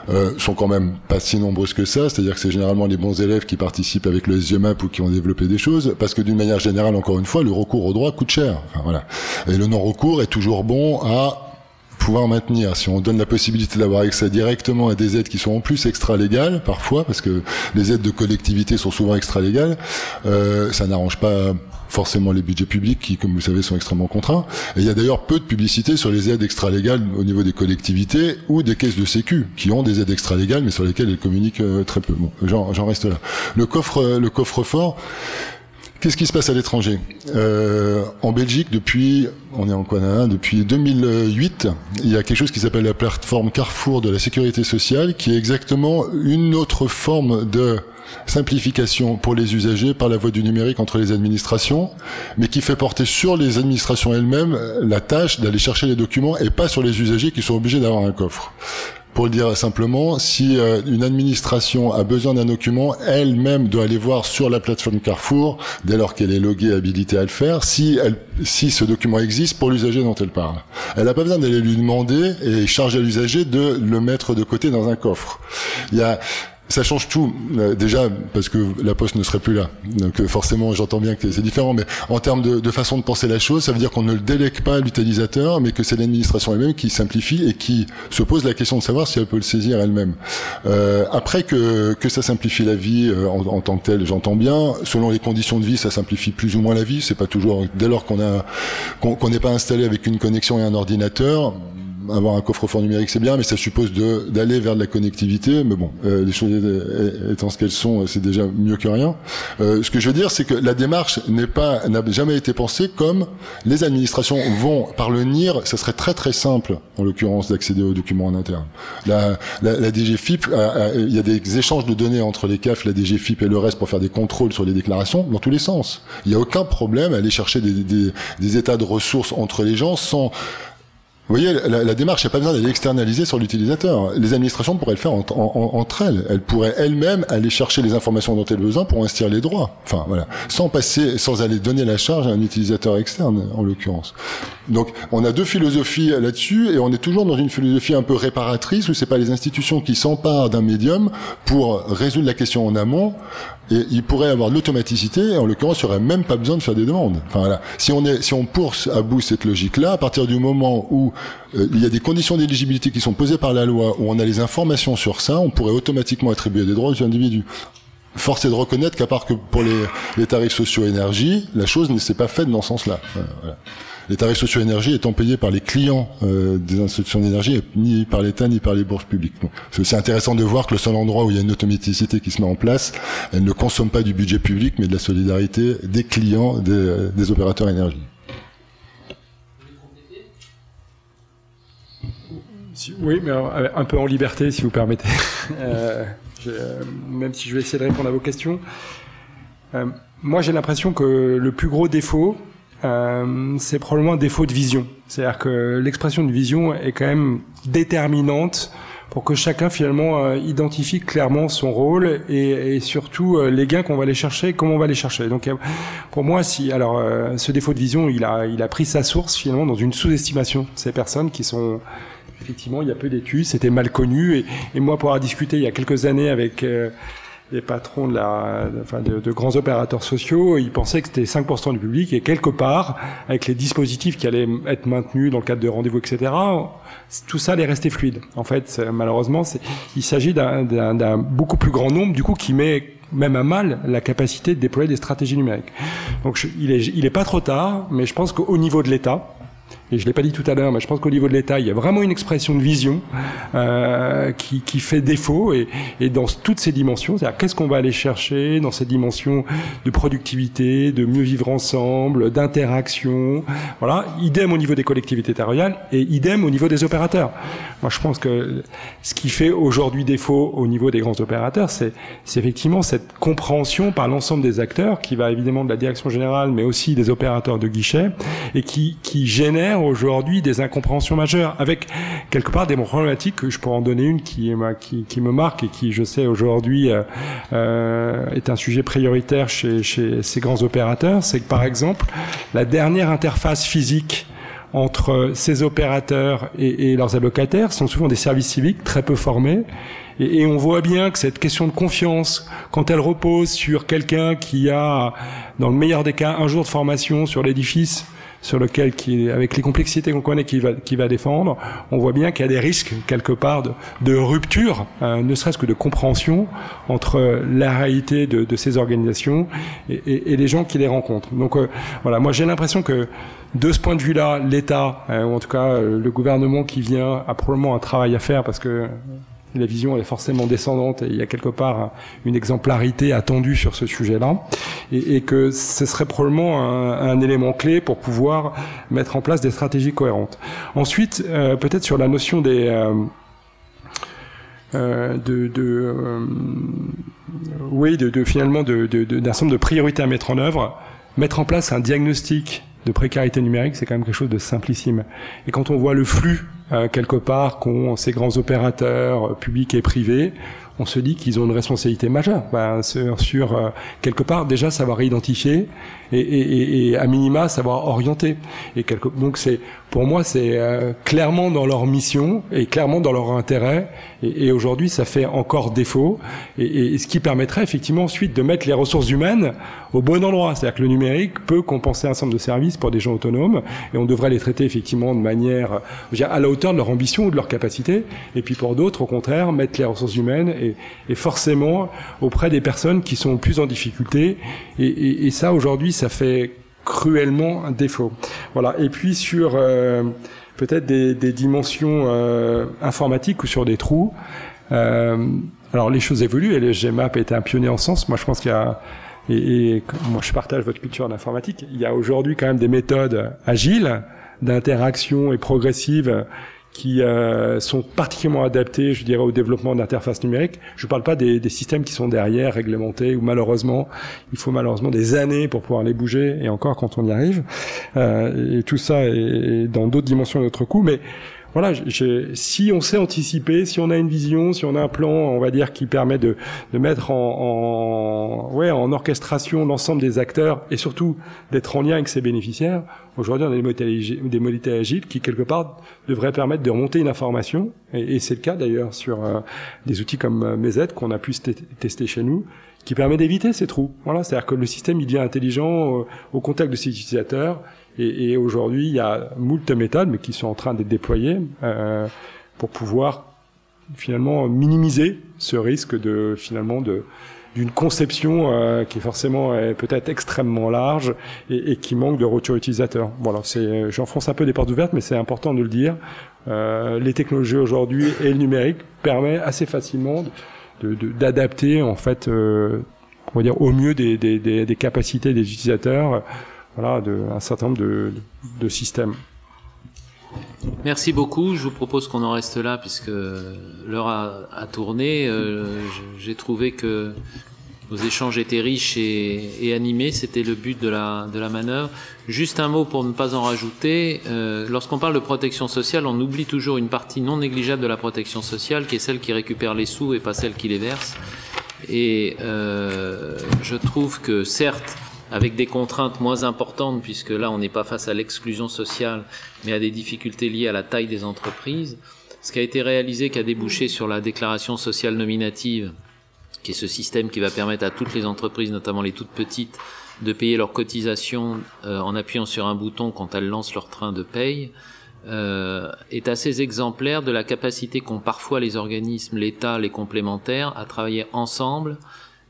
euh, sont quand même pas si nombreuses que ça, c'est-à-dire que c'est généralement les bons élèves qui participent avec le SGMAP ou qui ont développé des choses, parce que d'une manière générale, encore une fois, le recours au droit coûte cher. Enfin, voilà. Et le non-recours est toujours bon à pouvoir maintenir. Si on donne la possibilité d'avoir accès directement à des aides qui sont en plus extra-légales, parfois, parce que les aides de collectivité sont souvent extra-légales, euh, ça n'arrange pas forcément les budgets publics qui, comme vous savez, sont extrêmement contraints. Il y a d'ailleurs peu de publicité sur les aides extra-légales au niveau des collectivités ou des caisses de sécu qui ont des aides extra-légales mais sur lesquelles elles communiquent euh, très peu. Bon, j'en reste là. Le coffre, euh, le fort. Qu'est-ce qui se passe à l'étranger? Euh, En Belgique, depuis, on est en quoi Depuis 2008, il y a quelque chose qui s'appelle la plateforme Carrefour de la sécurité sociale, qui est exactement une autre forme de simplification pour les usagers par la voie du numérique entre les administrations, mais qui fait porter sur les administrations elles-mêmes la tâche d'aller chercher les documents et pas sur les usagers qui sont obligés d'avoir un coffre. Pour le dire simplement, si euh, une administration a besoin d'un document, elle-même doit aller voir sur la plateforme Carrefour, dès lors qu'elle est loguée et habilitée à le faire, si, elle, si ce document existe pour l'usager dont elle parle. Elle n'a pas besoin d'aller lui demander et charger l'usager de le mettre de côté dans un coffre. Il y a ça change tout euh, déjà parce que la poste ne serait plus là. Donc euh, forcément, j'entends bien que c'est différent, mais en termes de, façon de penser la chose, ça veut dire qu'on ne le délègue pas à l'utilisateur, mais que c'est l'administration elle-même qui simplifie et qui se pose la question de savoir si elle peut le saisir elle-même. Euh, après que, que ça simplifie la vie en, tant que tel, j'entends bien. Selon les conditions de vie, ça simplifie plus ou moins la vie. C'est pas toujours dès lors qu'on a qu'on n'est pas installé avec une connexion et un ordinateur avoir un coffre-fort numérique, c'est bien, mais ça suppose d'aller vers de la connectivité. Mais bon, euh, les choses étant ce qu'elles sont, c'est déjà mieux que rien. Euh, ce que je veux dire, c'est que la démarche n'est pas, n'a jamais été pensée comme les administrations vont par le NIR. Ça serait très très simple, en l'occurrence, d'accéder aux documents en interne. La, la, la DGFIP, il y a des échanges de données entre les CAF, la DGFIP et le reste pour faire des contrôles sur les déclarations dans tous les sens. Il n'y a aucun problème à aller chercher des, des, des états de ressources entre les gens sans voyez, la, la démarche, il n'y pas besoin d'aller externaliser sur l'utilisateur. Les administrations pourraient le faire en- en- entre elles. Elles pourraient elles-mêmes aller chercher les informations dont elles ont besoin pour inscrire les droits. Enfin, voilà. Sans passer, sans aller donner la charge à un utilisateur externe, en l'occurrence. Donc, on a deux philosophies là-dessus, et on est toujours dans une philosophie un peu réparatrice, où c'est pas les institutions qui s'emparent d'un médium pour résoudre la question en amont, et il pourrait avoir l'automaticité, en l'occurrence, il n'y aurait même pas besoin de faire des demandes. Enfin, voilà. Si on est, si on pousse à bout cette logique-là, à partir du moment où euh, il y a des conditions d'éligibilité qui sont posées par la loi, où on a les informations sur ça, on pourrait automatiquement attribuer des droits aux individus. Force est de reconnaître qu'à part que pour les, les tarifs sociaux énergie, la chose ne s'est pas faite dans ce sens-là. Euh, voilà. Les tarifs sociaux énergie étant payés par les clients euh, des institutions d'énergie, ni par l'État ni par les bourses publiques. C'est aussi intéressant de voir que le seul endroit où il y a une automaticité qui se met en place, elle ne consomme pas du budget public, mais de la solidarité des clients, des, des opérateurs énergie. Oui, mais euh, un peu en liberté, si vous permettez. Euh, euh, même si je vais essayer de répondre à vos questions. Euh, moi, j'ai l'impression que le plus gros défaut, euh, c'est probablement un défaut de vision. C'est-à-dire que l'expression de vision est quand même déterminante pour que chacun finalement euh, identifie clairement son rôle et, et surtout euh, les gains qu'on va aller chercher, comment on va les chercher. Donc pour moi, si alors ce défaut de vision, il a il a pris sa source finalement dans une sous-estimation ces personnes qui sont effectivement il y a peu d'études, c'était mal connu et, et moi pour avoir discuté il y a quelques années avec les patrons de, la, de, grands opérateurs sociaux, ils pensaient que c'était 5% du public et quelque part, avec les dispositifs qui allaient être maintenus dans le cadre de rendez-vous, etc., tout ça allait rester fluide. En fait, malheureusement, il s'agit d'un- beaucoup plus grand nombre, du coup, qui met même à mal la capacité de déployer des stratégies numériques. Donc, il est, il est pas trop tard, mais je pense qu'au niveau de l'État, et je l'ai pas dit tout à l'heure, mais je pense qu'au niveau de l'État, il y a vraiment une expression de vision euh, qui, qui fait défaut et, et dans toutes ces dimensions, c'est-à-dire qu'est-ce qu'on va aller chercher dans ces dimensions de productivité, de mieux vivre ensemble, d'interaction, voilà. Idem au niveau des collectivités territoriales et idem au niveau des opérateurs. Moi, je pense que ce qui fait aujourd'hui défaut au niveau des grands opérateurs, c'est effectivement cette compréhension par l'ensemble des acteurs qui va évidemment de la direction générale, mais aussi des opérateurs de guichet et qui, qui génère aujourd'hui des incompréhensions majeures avec quelque part des problématiques que je pourrais en donner une qui, me marque et qui, je sais, aujourd'hui euh, euh, est un sujet prioritaire chez, ces grands opérateurs. C'est que, par exemple, la dernière interface physique entre ces opérateurs et, leurs allocataires sont souvent des services civiques très peu formés. Et on voit bien que cette question de confiance, quand elle repose sur quelqu'un qui a, dans le meilleur des cas, un jour de formation sur l'édifice, sur lequel, qui, avec les complexités qu'on connaît, qui va, qui va défendre, on voit bien qu'il y a des risques quelque part de, de rupture, euh, ne serait-ce que de compréhension entre la réalité de, de ces organisations et, et- et les gens qui les rencontrent. Donc euh, voilà, moi j'ai l'impression que de ce point de vue-là, l'État, euh, ou en tout cas euh, le gouvernement qui vient, a probablement un travail à faire parce que la vision est forcément descendante et il y a quelque part une exemplarité attendue sur ce sujet-là et, que ce serait probablement un, élément clé pour pouvoir mettre en place des stratégies cohérentes. Ensuite, euh, peut-être sur la notion des euh, euh, de, oui de, finalement d'un ensemble de priorités à mettre en œuvre, mettre en place un diagnostic de précarité numérique, c'est quand même quelque chose de simplissime. Et quand on voit le flux euh, quelque part qu'ont ces grands opérateurs euh, publics et privés, on se dit qu'ils ont une responsabilité majeure. Ben, sur, sur, euh, quelque part déjà savoir identifier et, et, et, à minima savoir orienter. Et quelque, donc c'est pour moi c'est euh, clairement dans leur mission et clairement dans leur intérêt. Et, et aujourd'hui ça fait encore défaut. Et, ce qui permettrait effectivement ensuite de mettre les ressources humaines au bon endroit. C'est-à-dire que le numérique peut compenser un nombre de services pour des gens autonomes et on devrait les traiter effectivement de manière euh, dire, à la hauteur de leur ambition ou de leur capacité. Et puis pour d'autres, au contraire, mettre les ressources humaines et, forcément auprès des personnes qui sont plus en difficulté. Et ça aujourd'hui, ça fait cruellement un défaut. Voilà. Et puis sur euh, peut-être des, dimensions euh, informatiques ou sur des trous. Euh, alors les choses évoluent et le GMAP été un pionnier en sens. Moi, je pense qu'il y a et, et moi, je partage votre culture d'informatique. Il y a aujourd'hui quand même des méthodes agiles d'interaction et progressive qui euh, sont particulièrement adaptés, je dirais, au développement d'interfaces numériques. Je ne parle pas des, des, systèmes qui sont derrière, réglementés, où malheureusement, il faut malheureusement des années pour pouvoir les bouger, et encore quand on y arrive. Euh, et tout ça est, dans d'autres dimensions de notre coût, mais voilà, si on sait anticiper, si on a une vision, si on a un plan, on va dire, qui permet de, de mettre en, en, ouais, en orchestration l'ensemble des acteurs et surtout d'être en lien avec ses bénéficiaires, aujourd'hui on a des modalités, agiles qui quelque part devraient permettre de remonter une information, et, c'est le cas d'ailleurs sur euh, des outils comme euh, qu'on a pu tester chez nous, qui permet d'éviter ces trous. Voilà, c'est-à-dire que le système il devient intelligent euh, au contact de ses utilisateurs et, et aujourd'hui, il y a moult méthodes, mais qui sont en train d'être déployées euh, pour pouvoir finalement minimiser ce risque de finalement de d'une conception euh, qui est forcément peut-être extrêmement large et, et, qui manque de retour utilisateur. Voilà, c'est j'enfonce un peu des portes ouvertes, mais c'est important de le dire. Euh, les technologies aujourd'hui et le numérique permet assez facilement d'adapter de, de, en fait, euh, on va dire au mieux des, des, des, des capacités des utilisateurs voilà, un certain nombre de, systèmes. Merci beaucoup. Je vous propose qu'on en reste là puisque l'heure a, tourné. Euh, J'ai trouvé que vos échanges étaient riches et, animés. C'était le but de la, de la manœuvre. Juste un mot pour ne pas en rajouter. Euh, Lorsqu'on parle de protection sociale, on oublie toujours une partie non négligeable de la protection sociale qui est celle qui récupère les sous et pas celle qui les verse. Et euh, je trouve que certes, avec des contraintes moins importantes, puisque là, on n'est pas face à l'exclusion sociale, mais à des difficultés liées à la taille des entreprises. Ce qui a été réalisé, qui a débouché sur la déclaration sociale nominative, qui est ce système qui va permettre à toutes les entreprises, notamment les toutes petites, de payer leurs cotisations euh, en appuyant sur un bouton quand elles lancent leur train de paye, euh, est assez exemplaire de la capacité qu'ont parfois les organismes, l'État, les complémentaires, à travailler ensemble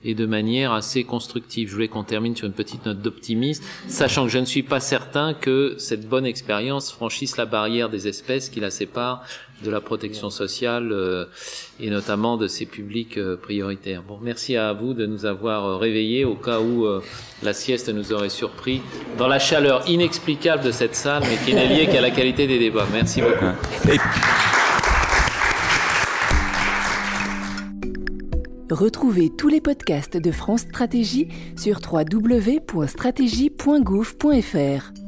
et de manière assez constructive. Je voulais qu'on termine sur une petite note d'optimisme, sachant que je ne suis pas certain que cette bonne expérience franchisse la barrière des espèces qui la séparent de la protection sociale euh, et notamment de ces publics euh, prioritaires. Bon, merci à vous de nous avoir euh, réveillés au cas où euh, la sieste nous aurait surpris dans la chaleur inexplicable de cette salle, mais qui n'est liée qu'à la qualité des débats. Merci beaucoup. Retrouvez tous les podcasts de France Stratégie sur www.stratégie.gouv.fr.